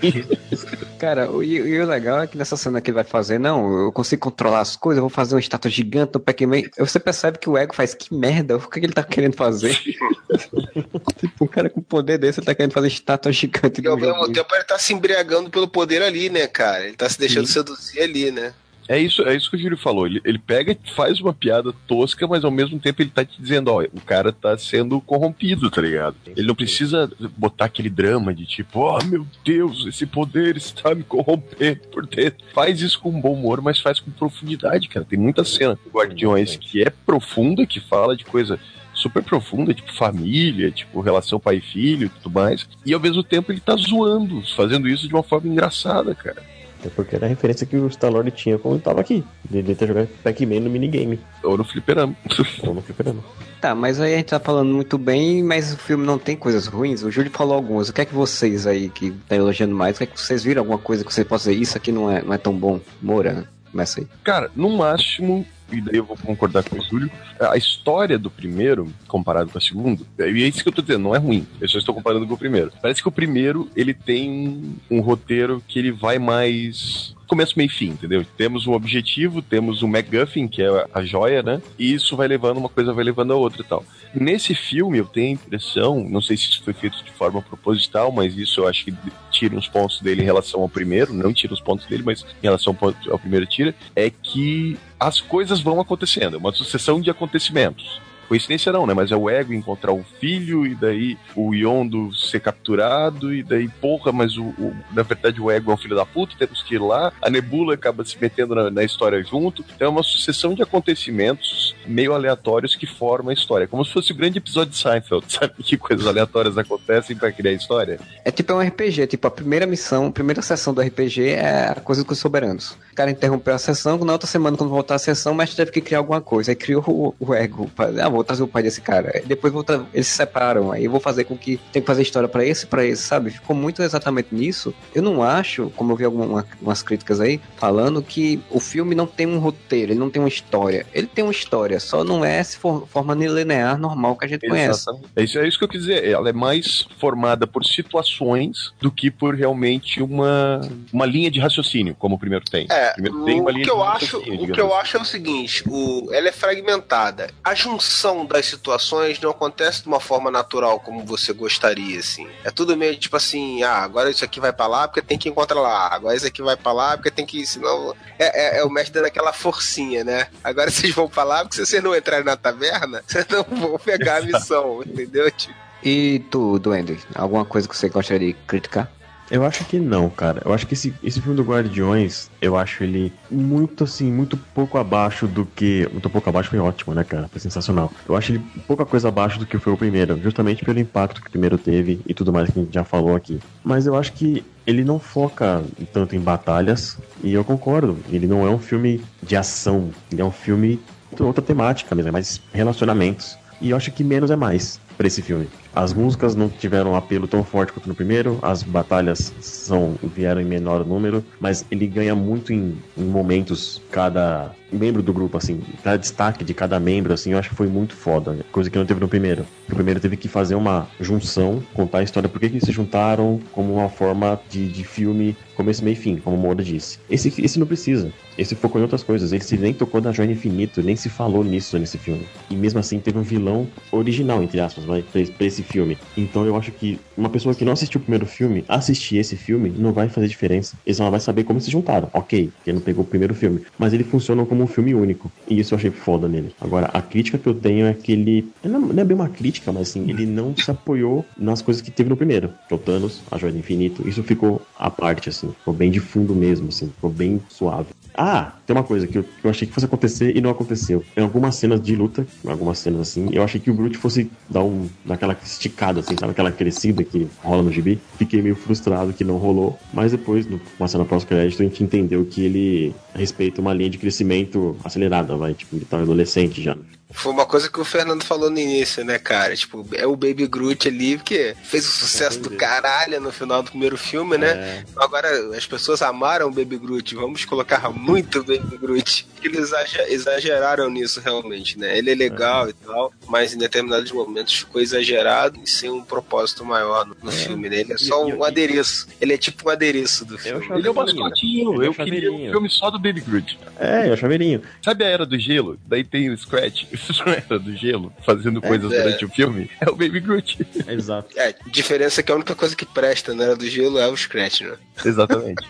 Cara, o- e, e o legal é que nessa cena que ele vai fazer, não, eu consigo controlar as coisas, eu vou fazer uma estátua gigante no Pac-Man. Você percebe que o ego faz que merda, o que, que ele tá querendo fazer? tipo, um cara com poder desse, ele tá querendo fazer estátua gigante E ao mesmo tempo ele tá se embriagando pelo poder ali, né, cara? Ele tá se deixando seduzir ali, né? É isso, é isso que o Júlio falou. Ele, ele pega e faz uma piada tosca, mas ao mesmo tempo ele tá te dizendo, ó, o cara tá sendo corrompido, tá ligado? Ele não precisa botar aquele drama de tipo, oh meu Deus, esse poder está me corrompendo por dentro. Faz isso com bom humor, mas faz com profundidade, cara. Tem muita cena do Guardiões que é profunda, que fala de coisa super profunda, tipo família, tipo relação pai e filho e tudo mais. E ao mesmo tempo ele tá zoando, fazendo isso de uma forma engraçada, cara. Até porque era a referência que o Star-Lord tinha quando tava aqui. Ele ter jogado Pac-Man no minigame. Ou no fliperama. Ou no fliperama. Tá, mas aí a gente tá falando muito bem, mas o filme não tem coisas ruins. O Júlio falou algumas. O que é que vocês aí que tá elogiando mais, o que é que vocês viram alguma coisa que você possa dizer, isso aqui não é, não é tão bom? Moura, começa aí. Cara, no máximo, e daí eu vou concordar com o Júlio, a história do primeiro, comparado com a segunda, e é isso que eu tô dizendo, não é ruim. Eu só estou comparando com o primeiro. Parece que o primeiro, ele tem um roteiro que ele vai mais começo, meio e fim, entendeu? Temos um objetivo, temos um MacGuffin, que é a joia, né? E isso vai levando, uma coisa vai levando a outra e tal. Nesse filme, eu tenho a impressão, não sei se isso foi feito de forma proposital, mas isso eu acho que tira uns pontos dele em relação ao primeiro, não tira os pontos dele, mas em relação ao primeiro tira, é que as coisas vão acontecendo, é uma sucessão de acontecimentos. Coincidência não, né? Mas é o ego encontrar o filho, e daí o Yondo ser capturado, e daí, porra, mas o, o- na verdade o ego é um filho da puta, temos que ir lá. A Nebula acaba se metendo na, na história junto. Então é uma sucessão de acontecimentos meio aleatórios que formam a história. Como se fosse o grande episódio de Seinfeld, sabe? Que coisas aleatórias acontecem pra criar a história. É tipo é um RPG, tipo, a primeira missão, a primeira sessão do RPG é a coisa com os soberanos. O cara interrompeu a sessão, na outra semana, quando voltar a sessão, o mestre teve que criar alguma coisa. Aí criou o, o ego. Ah, vou trazer o pai desse cara. Depois vou tra- eles se separam, aí eu vou fazer com que tem que fazer história pra esse, pra esse, sabe? Ficou muito exatamente nisso. Eu não acho, como eu vi algumas umas críticas aí falando que o filme não tem um roteiro, ele não tem uma história. Ele tem uma história, só não é essa for- forma linear normal que a gente conhece. Exatamente. É isso, é isso que eu quis dizer. Ela é mais formada por situações do que por realmente uma, uma linha de raciocínio, como o primeiro tem. É, o primeiro tem uma o linha que eu de acho, raciocínio, o que eu assim. acho é o seguinte, o, ela é fragmentada. A junção das situações não acontece de uma forma natural como você gostaria, assim. É tudo meio tipo assim, ah, agora isso aqui vai pra lá porque tem que encontrar lá. Agora isso aqui vai pra lá porque tem que, senão é, é, é o mestre dando aquela forcinha, né? Agora vocês vão pra lá porque se vocês não entrarem na taverna, vocês não vão pegar a missão, entendeu? Tipo, E tu, Duende, alguma coisa que você gostaria de criticar? Eu acho que não, cara. Eu acho que esse, esse filme do Guardiões, eu acho ele muito assim, muito pouco abaixo do que. Muito pouco abaixo foi ótimo, né, cara? Foi sensacional. Eu acho ele pouca coisa abaixo do que foi o primeiro, justamente pelo impacto que o primeiro teve e tudo mais que a gente já falou aqui. Mas eu acho que ele não foca tanto em batalhas, e eu concordo. Ele não é um filme de ação, ele é um filme de outra temática mesmo, é mais relacionamentos. E eu acho que menos é mais pra esse filme. As músicas não tiveram um apelo tão forte quanto no primeiro, as batalhas são vieram em menor número, mas ele ganha muito em, em momentos cada membro do grupo assim, cada destaque de cada membro assim, eu acho que foi muito foda, coisa que não teve no primeiro. O primeiro teve que fazer uma junção, contar a história por que eles se juntaram como uma forma de, de filme começo, meio e fim, como o Moura disse. Esse, esse não precisa. Esse focou em outras coisas. Ele se nem tocou da Joia Infinito, nem se falou nisso nesse filme. E mesmo assim teve um vilão original, entre aspas, vai, pra, esse filme. Então eu acho que uma pessoa que não assistiu o primeiro filme, assistir esse filme, não vai fazer diferença. Ele só vai saber como se juntaram. Ok, porque não pegou o primeiro filme. Mas ele funciona como um filme único. E isso eu achei foda nele. Agora, a crítica que eu tenho é que ele. Não não é bem uma crítica, mas assim, ele não se apoiou nas coisas que teve no primeiro. Que é o Thanos, a Joia do Infinito. Isso ficou à parte, assim. Ficou bem de fundo mesmo, assim. Ficou bem suave. Ah, tem uma coisa que eu, que eu achei que fosse acontecer e não aconteceu. Em algumas cenas de luta, algumas cenas assim, eu achei que o Groot fosse dar um daquela esticada, assim, sabe? Aquela crescida que rola no gibi. Fiquei meio frustrado que não rolou. Mas depois, numa cena pós-crédito, a gente entendeu que ele respeita uma linha de crescimento acelerada, vai. Tipo, ele tá adolescente já. Foi uma coisa que o Fernando falou no início, né, cara? Tipo, é o Baby Groot ali, porque fez o sucesso do caralho no final do primeiro filme, né? É, Agora as pessoas amaram o Baby Groot, vamos colocar muito Baby Groot. Eles exager- exageraram nisso realmente, né? Ele é legal e tal, mas em determinados momentos ficou exagerado e sem um propósito maior no, no filme, né? Ele é só E- e- um adereço. Ele é tipo um adereço do filme. Ele é o mascotinho. É o Eu queria um filme só do Baby Groot. é, é o chaveirinho. Sabe a Era do Gelo? Daí tem o Scratch. Isso não é Era do Gelo, fazendo coisas é. durante o filme. É o Baby Groot. Exato. É, diferença é que a única coisa que presta na era do gelo é o Scratch, né? Exatamente.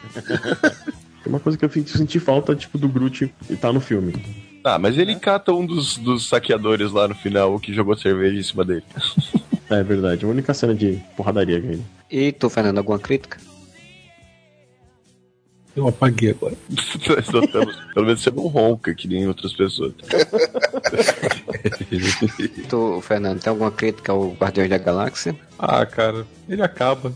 Tem uma coisa que eu senti falta, tipo, do Groot e tá no filme. Ah, mas ele cata um dos, dos saqueadores lá no final, o que jogou cerveja em cima dele. É verdade, a única cena de porradaria que ele. E tu, Fernando, alguma crítica? Eu apaguei agora. Nós notamos. Pelo menos você não ronca, que nem outras pessoas. Tu, Fernando, tem alguma crítica ao Guardiões da Galáxia? Ah, cara, ele acaba.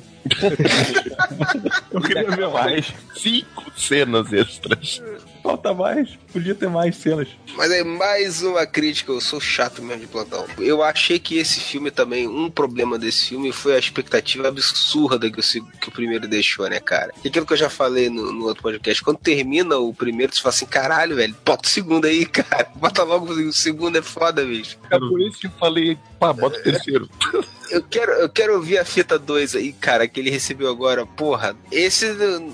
Eu queria ver mais. Cinco cenas extras. Falta mais. Podia ter mais cenas. Mas é mais uma crítica, eu sou chato mesmo de plantão. Eu achei que esse filme também, um problema desse filme foi a expectativa absurda que o, que o primeiro deixou, né, cara? E aquilo que eu já falei no, no outro podcast, quando termina o primeiro, você fala assim, caralho, velho, bota o segundo aí, cara. Bota logo o segundo, é foda, bicho. É por isso que eu falei, pá, bota o terceiro. Eu quero, eu quero ouvir a fita 2 aí, cara, que ele recebeu agora. Porra, esse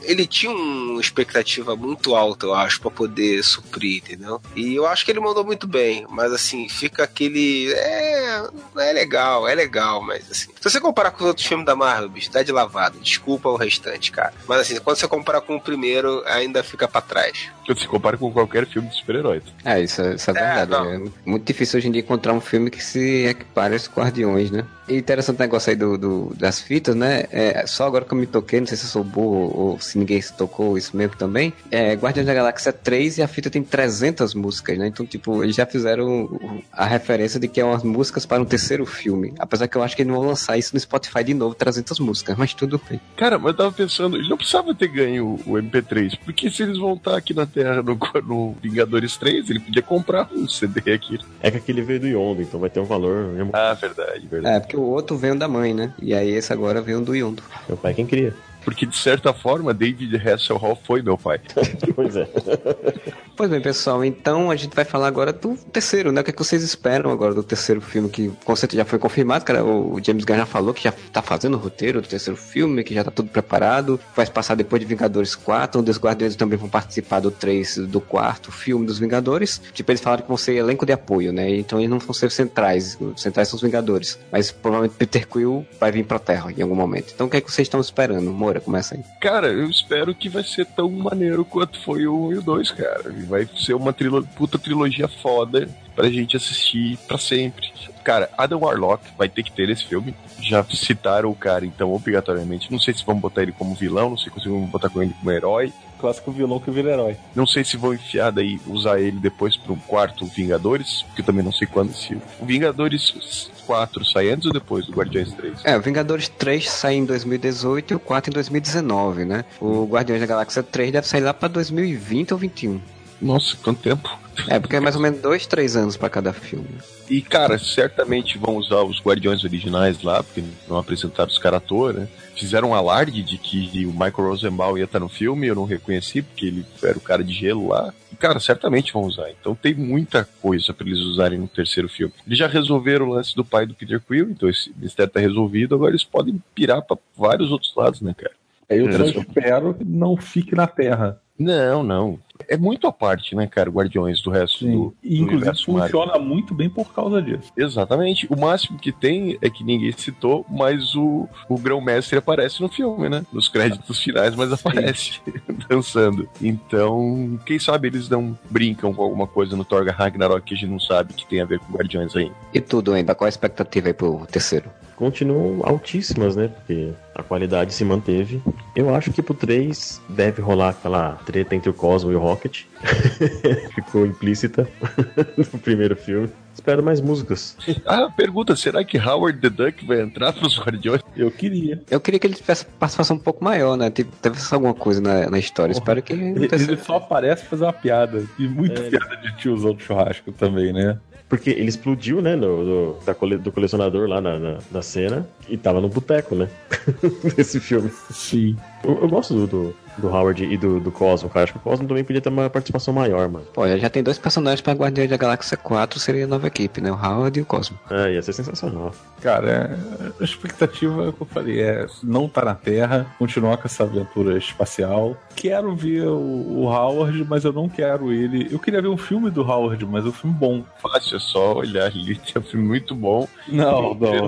ele tinha uma expectativa muito alta, eu acho, pra poder suprir, entendeu? E eu acho que ele mandou muito bem, mas assim, fica aquele. É. É legal, é legal, mas assim. Se você comparar com os outros filmes da Marvel, bicho, dá de lavada. Desculpa o restante, cara. Mas assim, quando você comparar com o primeiro, ainda fica pra trás. Se compara com qualquer filme de super-heróis. É, isso, é- isso é É, verdade. não. É, muito difícil hoje em dia encontrar um filme que se equipare aos Guardiões, né? E interessante o negócio aí do, do- das fitas, né? É, só agora que eu me toquei, não sei se eu sou burro ou se ninguém se tocou isso mesmo também. É, Guardiões da Galáxia 3 e a fita tem 300 músicas, né? Então, tipo, eles já fizeram a referência de que é umas músicas para um terceiro filme. Apesar que eu acho que eles não vão lançar isso no Spotify de novo, 300 músicas, mas tudo bem. Cara, mas eu tava pensando, ele não precisava ter ganho o, o MP3, porque se eles vão estar aqui na Terra no, no Vingadores 3, ele podia comprar um CD aqui. É que aquele veio do Yondo, então vai ter um valor. Ah, verdade, verdade. É, porque o outro veio da mãe, né? E aí esse agora veio do Yondo. Meu pai é quem queria. Porque de certa forma, David Hasselhoff foi meu pai. Pois é. Pois bem, pessoal, então a gente vai falar agora do terceiro, né? O que, é que vocês esperam agora do terceiro filme, que com certeza já foi confirmado, cara. O James Gunn já falou que já tá fazendo o roteiro do terceiro filme, que já tá tudo preparado. Vai passar depois de Vingadores 4, onde os Guardiões também vão participar do 3 do quarto filme dos Vingadores. Tipo, eles falaram que vão ser elenco de apoio, né? Então eles não vão ser centrais. Os centrais são os Vingadores. Mas provavelmente Peter Quill vai vir pra Terra em algum momento. Então o que é que vocês estão esperando? Moura, começa aí. Cara, eu espero que vai ser tão maneiro quanto foi o 1 e o 2, cara. Vai ser uma trilo puta trilogia foda pra gente assistir pra sempre. Cara, Adam Warlock vai ter que ter esse filme. Já citaram o cara, então, obrigatoriamente. Não sei se vão botar ele como vilão, não sei se vão botar com ele como herói. Clássico vilão que vira herói. Não sei se vão enfiar daí, usar ele depois pro quarto Vingadores, porque eu também não sei quando se. O Vingadores 4 sai antes ou depois do Guardiões 3? É, o Vingadores 3 sai em 2018 e o 4 em 2019, né? O Guardiões da Galáxia 3 deve sair lá pra 2020 ou 21. Nossa, quanto tempo! É, porque é mais ou menos dois, três anos pra cada filme. E, cara, certamente vão usar os Guardiões originais lá, porque não apresentaram os caras à toa, né? Fizeram um alarde de que o Michael Rosenbaum ia estar no filme, eu não reconheci, porque ele era o cara de gelo lá. E, cara, certamente vão usar. Então tem muita coisa pra eles usarem no terceiro filme. Eles já resolveram o lance do pai do Peter Quill, então esse mistério tá resolvido, agora eles podem pirar pra vários outros lados, né, cara? Aí eu só espero que não fique na Terra. Não, não. É muito à parte, né, cara, Guardiões do resto do, E do inclusive universo Marvel. funciona muito bem por causa disso. Exatamente. O máximo que tem é que ninguém citou, mas o, o grão-mestre aparece no filme, né? Nos créditos finais, mas aparece dançando. Então, quem sabe eles não brincam com alguma coisa no Thor Ragnarok que a gente não sabe que tem a ver com Guardiões aí. E tudo ainda, qual a expectativa aí pro terceiro? Continuam altíssimas, né? Porque a qualidade se manteve. Eu acho que pro 3 deve rolar aquela treta entre o Cosmo e o Rocket. Ficou implícita no primeiro filme. Espero mais músicas. Ah, pergunta, será que Howard the Duck vai entrar pros Guardiões? Eu queria. Eu queria que ele tivesse participação um pouco maior, né? Tipo, deve ser alguma coisa na, na história. Espero que Ele, ele só aparece pra fazer uma piada. E muita É, piada de tiozão do churrasco também, né? Porque ele explodiu, né? No, do, cole- do colecionador lá na, na, na cena. E tava no boteco, né? Nesse filme. Sim. Eu, eu gosto do, do, do Howard e do, do Cosmo, cara. Acho que o Cosmo também podia ter uma participação maior, mano. Pô, já tem dois personagens pra Guardiões da Galáxia 4, seria a nova equipe, né? O Howard e o Cosmo. É, ia ser sensacional. Cara, é- a expectativa, é o que eu falei, é não tá na Terra, continuar com essa aventura espacial. Quero ver o, o Howard, mas eu não quero ele. Eu queria ver um filme do Howard, mas um filme bom. Fácil, é só olhar ali. É um filme muito bom. Não, não.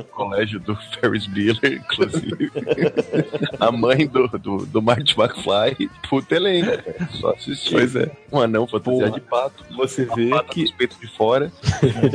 O colégio do Ferris Bueller, inclusive. a mãe do, do, do Marty McFly. Puta cara. Só assistir. Pois é. Um anão fantasiado de pato. Você vê que nos peitos de fora.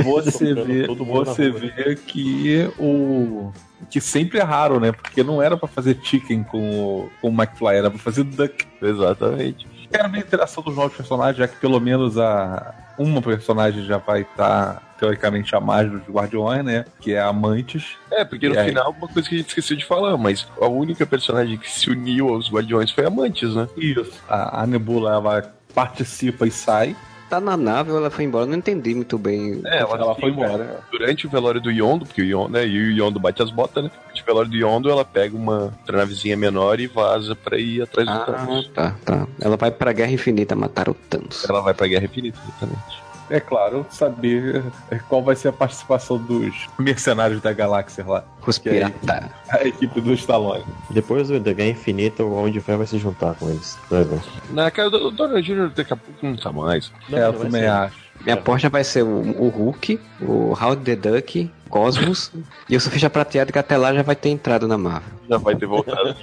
você vê, você vê que o que sempre erraram, né? Porque não era pra fazer chicken com o, com o McFly, era pra fazer duck. Exatamente. Quero ver a interação dos novos personagens, já que pelo menos a uma personagem já vai estar teoricamente a mais dos Guardiões, né? Que é a Mantis. É, porque no aí? final, uma coisa que a gente esqueceu de falar, mas a única personagem que se uniu aos Guardiões foi a Mantis, né? Isso. A, a Nebula ela participa e sai. Tá na nave ou ela foi embora? Eu não entendi muito bem. É, Ela foi embora. Durante o velório do Yondo, porque o Yondo, né, e o Yondo bate as botas, né? Durante o velório do Yondo, ela pega uma outra navezinha menor e vaza pra ir atrás do Ah, Thanos. tá, tá. Ela vai pra Guerra Infinita matar o Thanos. Ela vai pra Guerra Infinita, exatamente. É claro, saber qual vai ser a participação dos mercenários da galáxia lá. Os pirata. A equipe do Stallone. Depois do Guerra Infinita, o Homem de Ferro vai se juntar com eles. Vai ver. Na cara do Donald Jr. daqui a pouco não tá mais. é, eu não também acho. Minha aposta vai ser o, o Hulk, o Howard the Duck, Cosmos e o Surfista Prateado, que até lá já vai ter entrado na Marvel. Já vai ter voltado.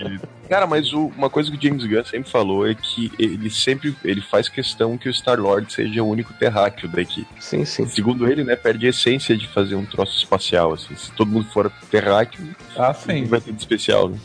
Cara, mas o- uma coisa que o James Gunn sempre falou é que ele sempre ele faz questão que o Star-Lord seja o único terráqueo da equipe. Sim, sim. Segundo ele, né, perde a essência de fazer um troço espacial, assim. Se todo mundo for terráqueo, Ah, sim. vai ter de especial, né?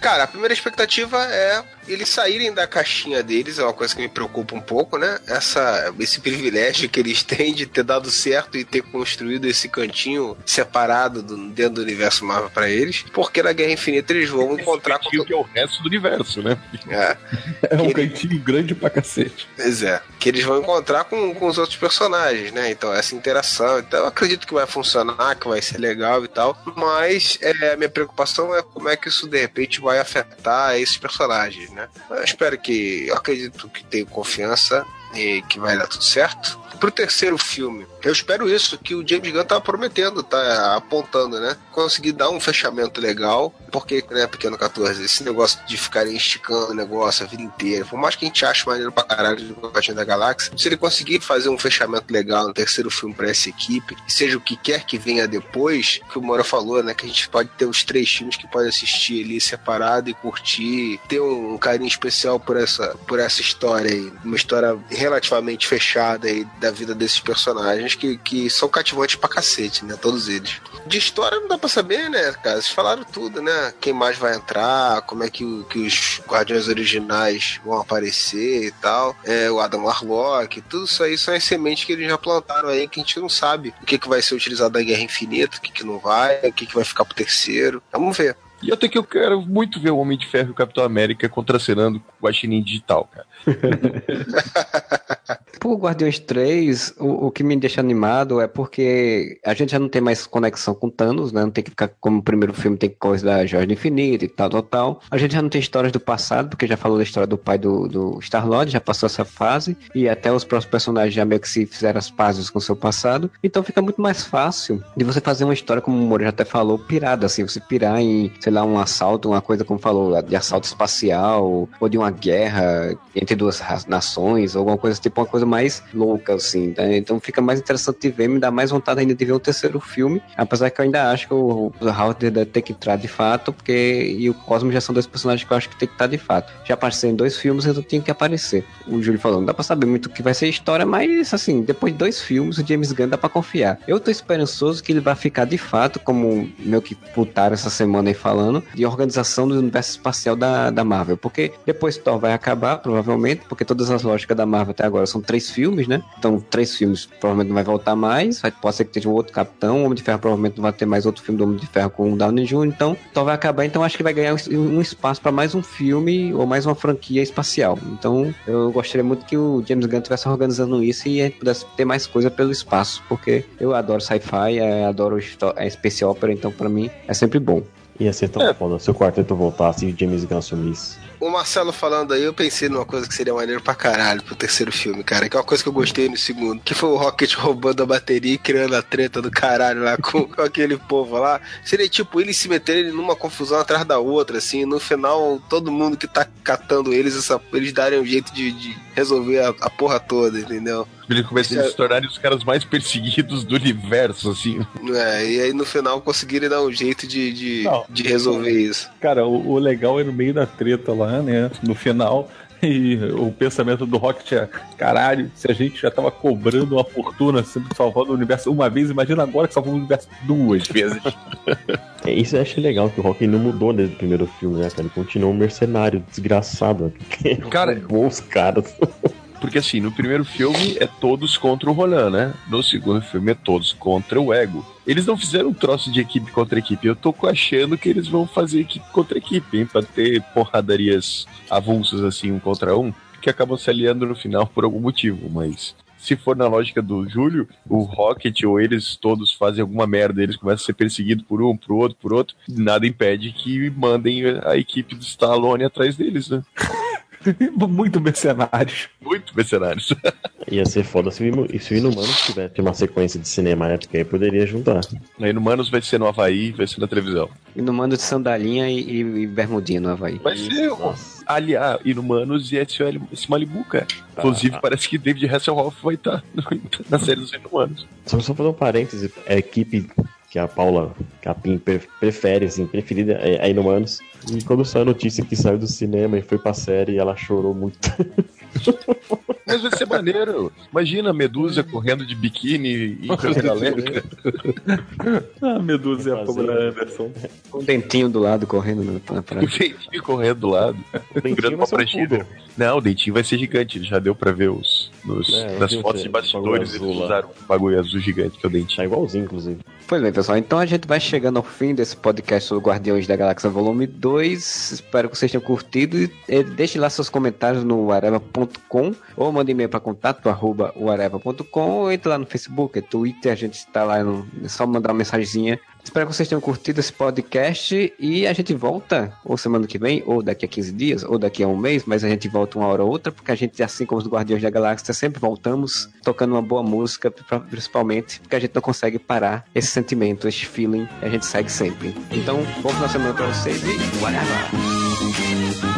Cara, a primeira expectativa é eles saírem da caixinha deles, é uma coisa que me preocupa um pouco, né? Essa, esse privilégio que eles têm de ter dado certo e ter construído esse cantinho separado do- dentro do universo Marvel pra eles, porque na Guerra Infinita eles vão encontrar com. Esse que é o resto do universo, né? É, É um Ele- cantinho grande pra cacete. pois é. Que eles vão encontrar com, com os outros personagens, né? Então, essa interação. Então, eu acredito que vai funcionar, que vai ser legal e tal. Mas é, a minha preocupação é como é que isso de repente vai afetar esses personagens, né? Eu espero que. Eu acredito que tenho confiança e que vai dar tudo certo. Pro terceiro filme, eu espero isso que o James Gunn tá prometendo, tá apontando, né? Conseguir dar um fechamento legal, porque, né, Pequeno 14, esse negócio de ficarem esticando o negócio a vida inteira, por mais que a gente ache maneiro pra caralho de Guardiões da Galáxia, se ele conseguir fazer um fechamento legal no terceiro filme pra essa equipe, seja o que quer que venha depois, que o Moura falou, né, que a gente pode ter os três filmes que pode assistir ali separado e curtir, ter um carinho especial por essa, por essa história aí, uma história relativamente fechada aí da vida desses personagens que, que são cativantes pra cacete, né, todos eles. De história não dá pra saber, né, cara, vocês falaram tudo, né, quem mais vai entrar, como é que, que os Guardiões originais vão aparecer e tal, é, o Adam Warlock, tudo isso aí são as sementes que eles já plantaram aí, que a gente não sabe o que, que vai ser utilizado na Guerra Infinita, o que, que não vai, o que, que vai ficar pro terceiro, vamos ver. E até que eu quero muito ver o Homem de Ferro e o Capitão América contracenando com o Guaxinim Digital, cara. Por Guardiões 3, o, o que me deixa animado é porque a gente já não tem mais conexão com Thanos, né? Não tem que ficar como o primeiro filme tem coisa da Joia do Infinito e tal, tal, tal. A gente já não tem histórias do passado, porque já falou da história do pai do, do Star-Lord, já passou essa fase, e até os próximos personagens já meio que se fizeram as pazes com o seu passado. Então fica muito mais fácil de você fazer uma história, como o Moro já até falou, pirada, assim, você pirar em, sei lá, um assalto, uma coisa como falou, de assalto espacial, ou de uma guerra entre duas nações, alguma coisa tipo, uma coisa mais louca, assim. né? Então fica mais interessante de ver, me dá mais vontade ainda de ver o terceiro filme, apesar que eu ainda acho que o, o Howard ter que entrar de fato, porque e o Cosmo já são dois personagens que eu acho que tem que estar de fato. Já apareceu em dois filmes, então tinha que aparecer. O Júlio falou, não dá pra saber muito o que vai ser a história, mas assim, depois de dois filmes, o James Gunn dá pra confiar. Eu tô esperançoso que ele vai ficar de fato, como meio que putaram essa semana aí falando, de organização do universo espacial da, da Marvel. Porque depois Thor vai acabar, provavelmente, porque todas as lógicas da Marvel até agora são três filmes, né? Então, três filmes provavelmente não vai voltar mais. Vai, pode ser que tenha um outro Capitão. O Homem de Ferro provavelmente não vai ter mais outro filme do Homem de Ferro com o Downey Jr. Então, Thor vai acabar. Então, acho que vai ganhar um, espaço para mais um filme ou mais uma franquia espacial. Então, eu gostaria muito que o James Gunn estivesse organizando isso e a gente pudesse ter mais coisa pelo espaço. Porque eu adoro sci-fi, eh, adoro histó- eh, space opera. Então, para mim, é sempre bom. Ia ser tão foda se o quarteto voltasse e o James Gunn assumisse. O Marcelo falando aí, eu pensei numa coisa que seria maneiro pra caralho pro terceiro filme, cara. Que é uma coisa que eu gostei no segundo. Que foi o Rocket roubando a bateria e criando a treta do caralho lá com, com aquele povo lá. Seria tipo eles se meterem numa confusão atrás da outra, assim. No final, todo mundo que tá catando eles, essa, eles darem um jeito de, de resolver a, a porra toda, entendeu? Eles começam a se tornarem os caras mais perseguidos do universo, assim. É, e aí no final conseguirem dar um jeito de, de, Não. de resolver isso. Cara, o, o legal é no meio da treta lá, né? No final. E o pensamento do Rocket é: caralho, se a gente já tava cobrando uma fortuna sempre salvando o universo uma vez, imagina agora que salvou o universo duas vezes. É, isso eu achei legal, que o Rock não mudou desde o primeiro filme, né, cara? Ele continuou um mercenário desgraçado. né? Cara, roubou os caras. Porque assim, no primeiro filme é todos contra o Roland, né? No segundo filme é todos contra o Ego. Eles não fizeram um troço de equipe contra equipe. Eu tô achando que eles vão fazer equipe contra equipe, hein? Pra ter porradarias avulsas assim, um contra um, que acabam se aliando no final por algum motivo, mas. Se for na lógica do Júlio, o Rocket ou eles todos fazem alguma merda, eles começam a ser perseguidos por um, por outro, por outro, nada impede que mandem a equipe do Stallone atrás deles, né? Muito mercenários. Muito mercenários. Ia ser foda se o se o Inumanos tivesse uma sequência de cinema épica aí, poderia juntar. Aí no Manos vai ser no Havaí, vai ser na televisão. No mando de sandalinha e, e, e bermudinha no Havaí. Vai ser o aliar Inumanos e esse, Malibu, cara. Inclusive, parece que David Hasselhoff vai estar na série dos Inumanos. Só, só fazer um parêntese, a equipe que a Paula Capim pre- prefere, assim, preferida é, é Inumanos. E quando saiu a notícia que saiu do cinema e foi pra série, ela chorou muito. Mas vai ser maneiro. Imagina a Medusa correndo de biquíni em câmera lenta. Ah, Medusa e a. Pamela Anderson. Com o dentinho do lado correndo na, na O praia. dentinho correndo do lado. dentinho uma ser um pranchilha. poodle. Não, o dentinho vai ser gigante. Já deu pra ver os, nos, É, nas fotos de bastidores. Eles usaram um bagulho azul gigante que é o Tá dentinho. igualzinho, inclusive. Pois bem, pessoal, então a gente vai chegando ao fim desse podcast sobre Guardiões da Galáxia Volume 2. Espero que vocês tenham curtido. E deixe lá seus comentários no areva.com ou mande e-mail para contato arroba ou entre lá no Facebook, Twitter, a gente está lá, no, é só mandar uma mensagenzinha. Espero que vocês tenham curtido esse podcast e a gente volta ou semana que vem, ou daqui a 15 dias, ou daqui a um mês, mas a gente volta uma hora ou outra, porque a gente, assim como os Guardiões da Galáxia, sempre voltamos tocando uma boa música, pri- principalmente, porque a gente não consegue parar esse sentimento, esse feeling, a gente segue sempre. Então, bom final de semana pra vocês e whatever!